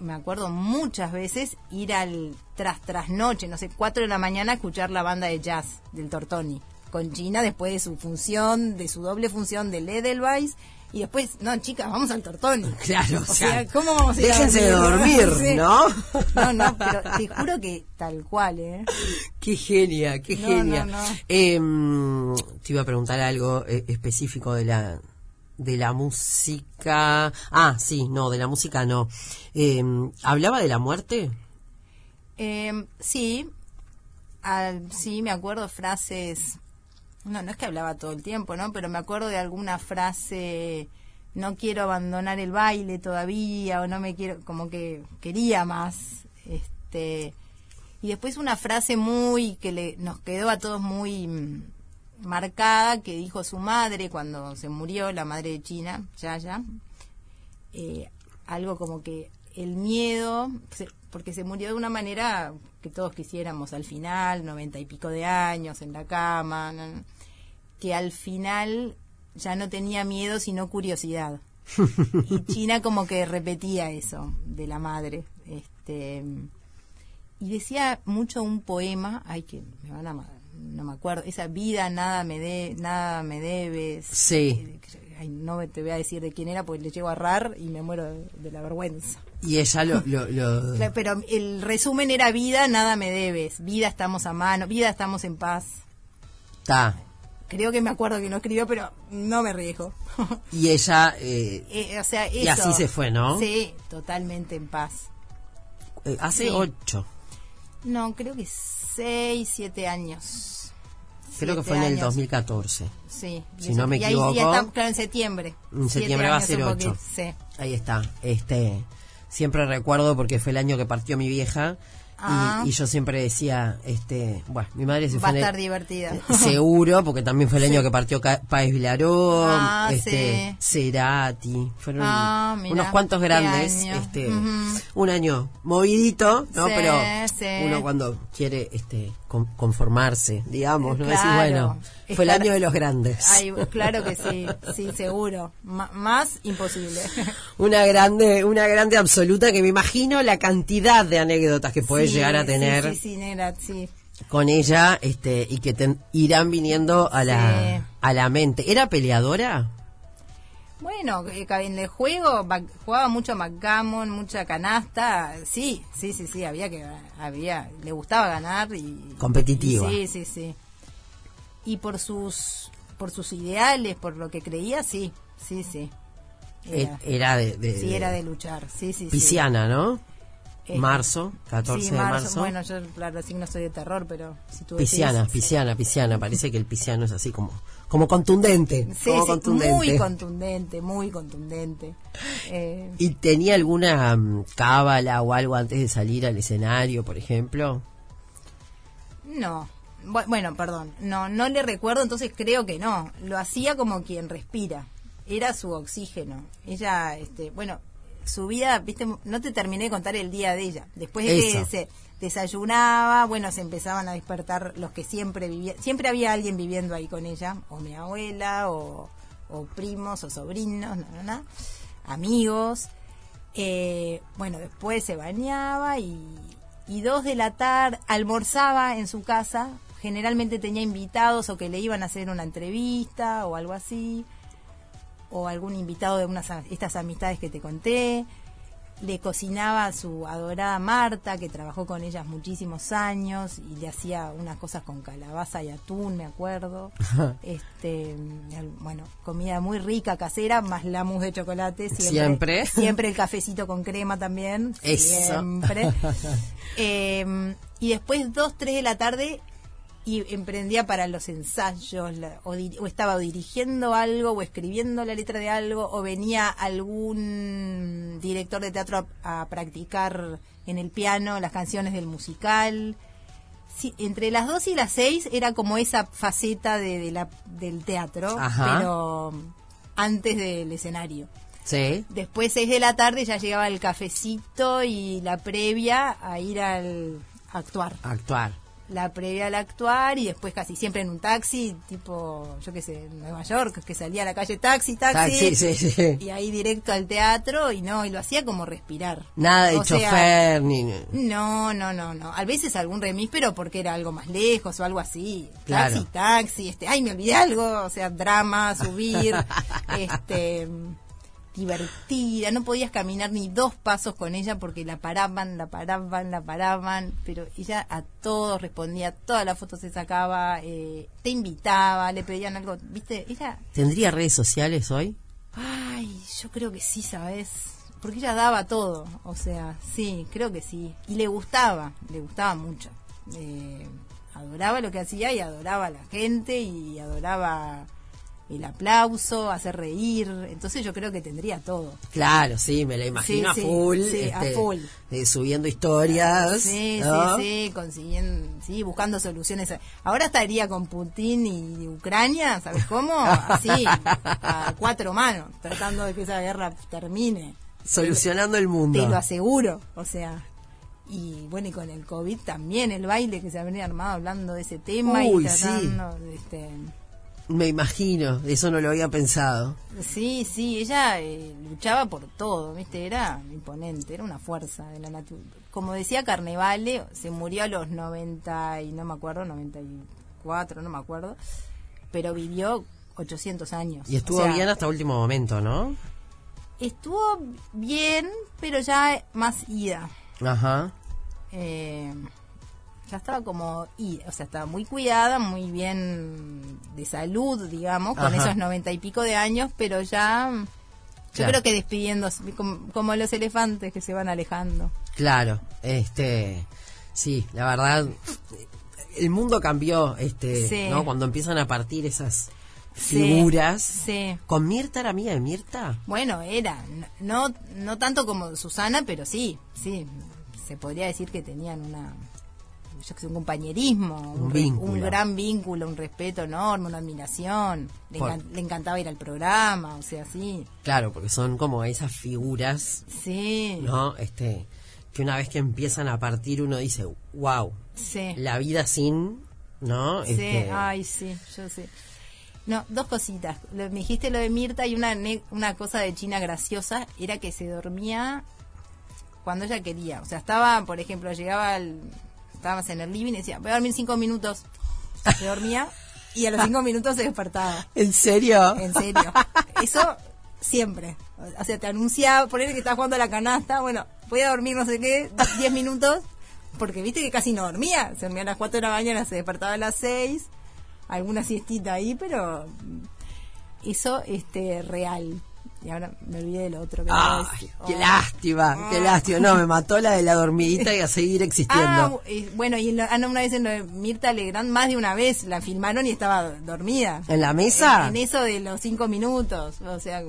Me acuerdo muchas veces ir al tras tras noche, no sé, 4 de la mañana a escuchar la banda de jazz del Tortoni con Gina después de su función, de su doble función de Edelweiss y después, no, chicas, vamos al Tortoni. <laughs> Claro, O sea, ¿cómo vamos a ir déjense de dormir? <laughs> ¿no? No, no, pero te juro que tal cual, ¿eh? <laughs> Qué genia, qué No, genia. no, no. Em, te iba a preguntar algo eh, específico de la de la música. Ah, sí, no, de la música no. Em, ¿Hablaba de la muerte? Eh, sí, sí, me acuerdo frases. No, no es que hablaba todo el tiempo, ¿no? Pero me acuerdo de alguna frase. No quiero abandonar el baile todavía, o no me quiero. Como que quería más. Este. Y después una frase muy. que le, nos quedó a todos muy. mm, marcada que dijo su madre cuando se murió, la madre de China, Yaya, eh, algo como que el miedo, porque se murió de una manera que todos quisiéramos al final, noventa y pico de años en la cama, no, que al final ya no tenía miedo sino curiosidad. <laughs> y China como que repetía eso de la madre. Este, y decía mucho un poema, ay que me van a no me acuerdo, esa vida nada me de, nada me debes. Sí. Eh, ay, no te voy a decir de quién era porque le llego a errar y me muero de, de la vergüenza. Y ella lo... lo, lo- <laughs> Claro, Pero el resumen era vida nada me debes, vida estamos a mano, vida estamos en paz. Está. Creo que me acuerdo que lo escribió, pero no me riesgo. <laughs> Y ella... eh, Eh, o sea, eso. Y así se fue, ¿no? Sí, totalmente en paz. eh, hace Sí. ocho. No, creo que seis, siete años. Creo que fue en el años. 2014. Sí. Si no me y ahí equivoco. está- claro, en septiembre. En septiembre va a ser ocho. Sí. Ahí está. Este, siempre recuerdo porque fue el año que partió mi vieja Ah. Y, y yo siempre decía, este, bueno, mi madre se Va fue a el- estar divertida. Seguro, porque también fue el <laughs> año que partió Páez Vilarón, Ah, este, Cerati, fueron Ah, mirá, unos cuantos grandes, año. este, un año movidito, ¿no? Sí, Pero sí. uno cuando quiere, este, conformarse, digamos, ¿no? Decir, bueno, fue el año de los grandes. Ay, <laughs> claro que sí, sí, seguro. Más imposible. <laughs> Una grande, una grande absoluta que me imagino la cantidad de anécdotas que puedes Sí, llegar a tener Sí, sí, negra, sí. con ella, este, y que te irán viniendo a la, a la mente. ¿Era peleadora? Bueno, eh, en el juego ba- jugaba mucho backgammon, mucha canasta. Sí, sí, sí, sí, había que había le gustaba ganar y Competitiva. y sí, sí, sí. Y por sus por sus ideales, por lo que creía, sí, sí, sí. Era, E- Era de, de- sí, de- era de luchar, sí, sí, sí. Pisciana, ¿no? Eh, marzo, 14 sí, de marzo. Bueno, yo, claro, sí no soy de terror, pero si tú Pisciana, decís- pisciana, pisciana. Parece que el pisciano es así como, como contundente. Sí, como sí, contundente. muy contundente, muy contundente. Eh, ¿Y tenía alguna mm, cábala o algo antes de salir al escenario, por ejemplo? No. Bu- Bueno, perdón. No, no le recuerdo, entonces creo que no. Lo hacía como quien respira. Era su oxígeno. Ella, este, bueno, su vida, viste, no te terminé de contar el día de ella. Después de que se desayunaba, bueno, se empezaban a despertar los que siempre vivían. Siempre había alguien viviendo ahí con ella, o mi abuela, o, o primos, o sobrinos, no, no, no, amigos. Eh, bueno, después se bañaba y, y dos de la tarde almorzaba en su casa. Generalmente tenía invitados o que le iban a hacer una entrevista o algo así. O algún invitado de unas estas amistades que te conté. Le cocinaba a su adorada Marta, que trabajó con ellas muchísimos años y le hacía unas cosas con calabaza y atún, me acuerdo. <laughs> este, bueno, comida muy rica, casera, más la mousse de chocolate. Siempre. Siempre. Siempre el cafecito con crema también. Eso. Siempre. <laughs> Eh, y después, dos, tres de la tarde, y emprendía para los ensayos, la- o, di- o estaba o dirigiendo algo, o escribiendo la letra de algo, o venía algún director de teatro a, a practicar en el piano las canciones del musical. Sí, entre las dos y las seis era como esa faceta de, de la, del teatro, Ajá. pero antes del escenario. Sí. Después, seis de la tarde, ya llegaba el cafecito y la previa a ir al a actuar. Actuar. La previa al actuar y después casi siempre en un taxi, tipo, yo qué sé, en Nueva York, que salía a la calle taxi, taxi. Taxi, sí, sí. Y ahí directo al teatro y no, y lo hacía como respirar. Nada de O sea, chofer ni. no, no, no, no. A veces algún remis, pero porque era algo más lejos o algo así. Claro. Taxi, taxi, este, ay, me olvidé algo, o sea, drama, subir, <laughs> este, divertida. No podías caminar ni dos pasos con ella porque la paraban, la paraban, la paraban, pero ella a todos respondía, todas las fotos se sacaba, eh, te invitaba, le pedían algo, viste, ella ¿Tendría redes sociales hoy? Ay, yo creo que sí, ¿sabes? Porque ella daba todo, o sea, sí, creo que sí. Y le gustaba, le gustaba mucho. Eh, adoraba lo que hacía y adoraba a la gente y adoraba el aplauso, hacer reír. Entonces yo creo que tendría todo. Claro, sí, me la imagino Sí, a sí, full. sí, a este, full. eh, subiendo historias. Sí, ¿no? sí, sí, consiguiendo, sí, buscando soluciones. Ahora estaría con Putin y Ucrania, ¿sabes cómo? Así, a cuatro manos, tratando de que esa guerra termine. Solucionando el mundo. Te lo aseguro, o sea. Y bueno, y con el COVID también, el baile que se habría armado hablando de ese tema Uy, y sí. tratando de este. Me imagino, eso no lo había pensado. Sí, sí, ella eh, luchaba por todo, ¿viste? Era imponente, era una fuerza de la naturaleza. Como decía Carnevale, se murió a los 90 y no me acuerdo, 94, no me acuerdo, pero vivió 800 años. Y estuvo O sea, bien hasta último momento, ¿no? Estuvo bien, pero ya más ida. Ajá. eh, ya estaba como, y, o sea, estaba muy cuidada, muy bien de salud, digamos, con Ajá. esos noventa y pico de años, pero ya, yo Claro. creo que despidiéndose, como, como los elefantes que se van alejando. Claro, este, sí, la verdad, el mundo cambió, este, Sí. ¿no? Cuando empiezan a partir esas Sí, figuras. sí. ¿Con Mirta era amiga de Mirta? Bueno, era, no, no tanto como Susana, pero sí, sí, se podría decir que tenían una yo que sé, un compañerismo, Un un, un gran vínculo, un respeto enorme, una admiración. Le, Por- le encantaba ir al programa, o sea, sí. Claro, porque son como esas figuras, Sí, ¿no? Este, que una vez que empiezan a partir uno dice, wow, sí. la vida sin, ¿no? Sí, Este, ay, sí, yo sé. No, dos cositas. Lo- me dijiste lo de Mirta y una, una cosa de China graciosa era que se dormía cuando ella quería. O sea, estaba, por ejemplo, llegaba al, estábamos en el living y decía, voy a dormir cinco minutos. Se dormía y a los cinco minutos se despertaba. ¿En serio? En serio. Eso siempre. O sea, te anunciaba, poner que estás jugando a la canasta, bueno, voy a dormir no sé qué, 10 minutos, porque viste que casi no dormía. Se dormía a las 4 de la mañana, se despertaba a las 6, alguna siestita ahí, pero eso este real. Y ahora me olvidé de lo otro que Ay, decir. qué Oh. lástima, qué lástima. No, me mató la de la dormidita y a seguir Ah, existiendo. eh, bueno, y en lo- ah, no, una vez en lo de Mirta Legrand, más de una vez la filmaron y estaba dormida. ¿En la mesa? En, en eso de los cinco minutos, o sea... <laughs>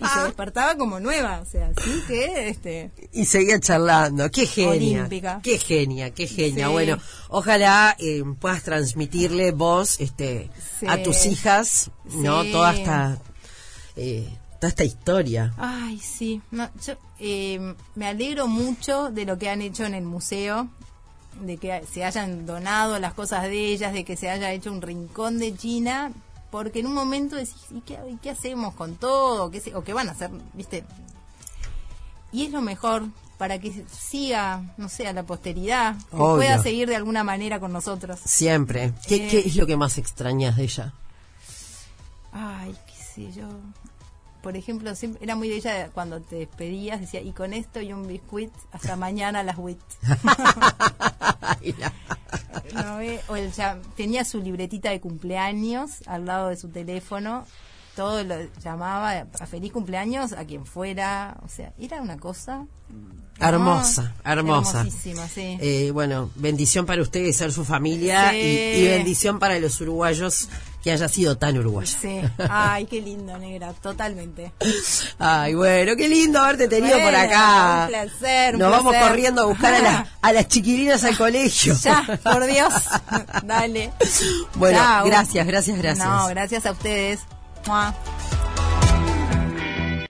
y se despertaba como nueva, o sea, sí que, este... Y seguía charlando. Qué genia. Olímpica. Qué genia, qué genia. Sí. Bueno, ojalá eh, puedas transmitirle vos este, Sí. a tus hijas, ¿no? Toda esta, eh, toda esta historia. Ay, sí. No, yo eh, me alegro mucho de lo que han hecho en el museo, de que se hayan donado las cosas de ellas, de que se haya hecho un rincón de China, porque en un momento decís, ¿y qué, y qué hacemos con todo? ¿Qué se- ¿O qué van a hacer? ¿Viste? Y es lo mejor para que siga, no sé, a la posteridad, que Obvio. pueda seguir de alguna manera con nosotros. Siempre. ¿Qué, Eh. qué es lo que más extrañas de ella? Ay, sé yo. Por ejemplo, siempre, era muy de ella cuando te despedías, decía, y con esto y un biscuit, hasta <laughs> mañana a las WIT. Ay, la- <laughs> ¿No ve? O el llam- tenía su libretita de cumpleaños al lado de su teléfono, todo lo llamaba a feliz cumpleaños a quien fuera, o sea, era una cosa Hermosa, no, hermosa. hermosísima, sí. Eh, bueno, bendición para ustedes ser su familia Sí. y, y bendición para los uruguayos que haya sido tan uruguayo. Sí. Ay, qué lindo, negra, totalmente. Ay, bueno, qué lindo haberte tenido por acá. un placer, un Nos vamos corriendo a buscar a, las- a las chiquilinas al colegio. <laughs> Ya, por Dios. Dale. Bueno, Chao. gracias, gracias, gracias. No, gracias a ustedes. Mua.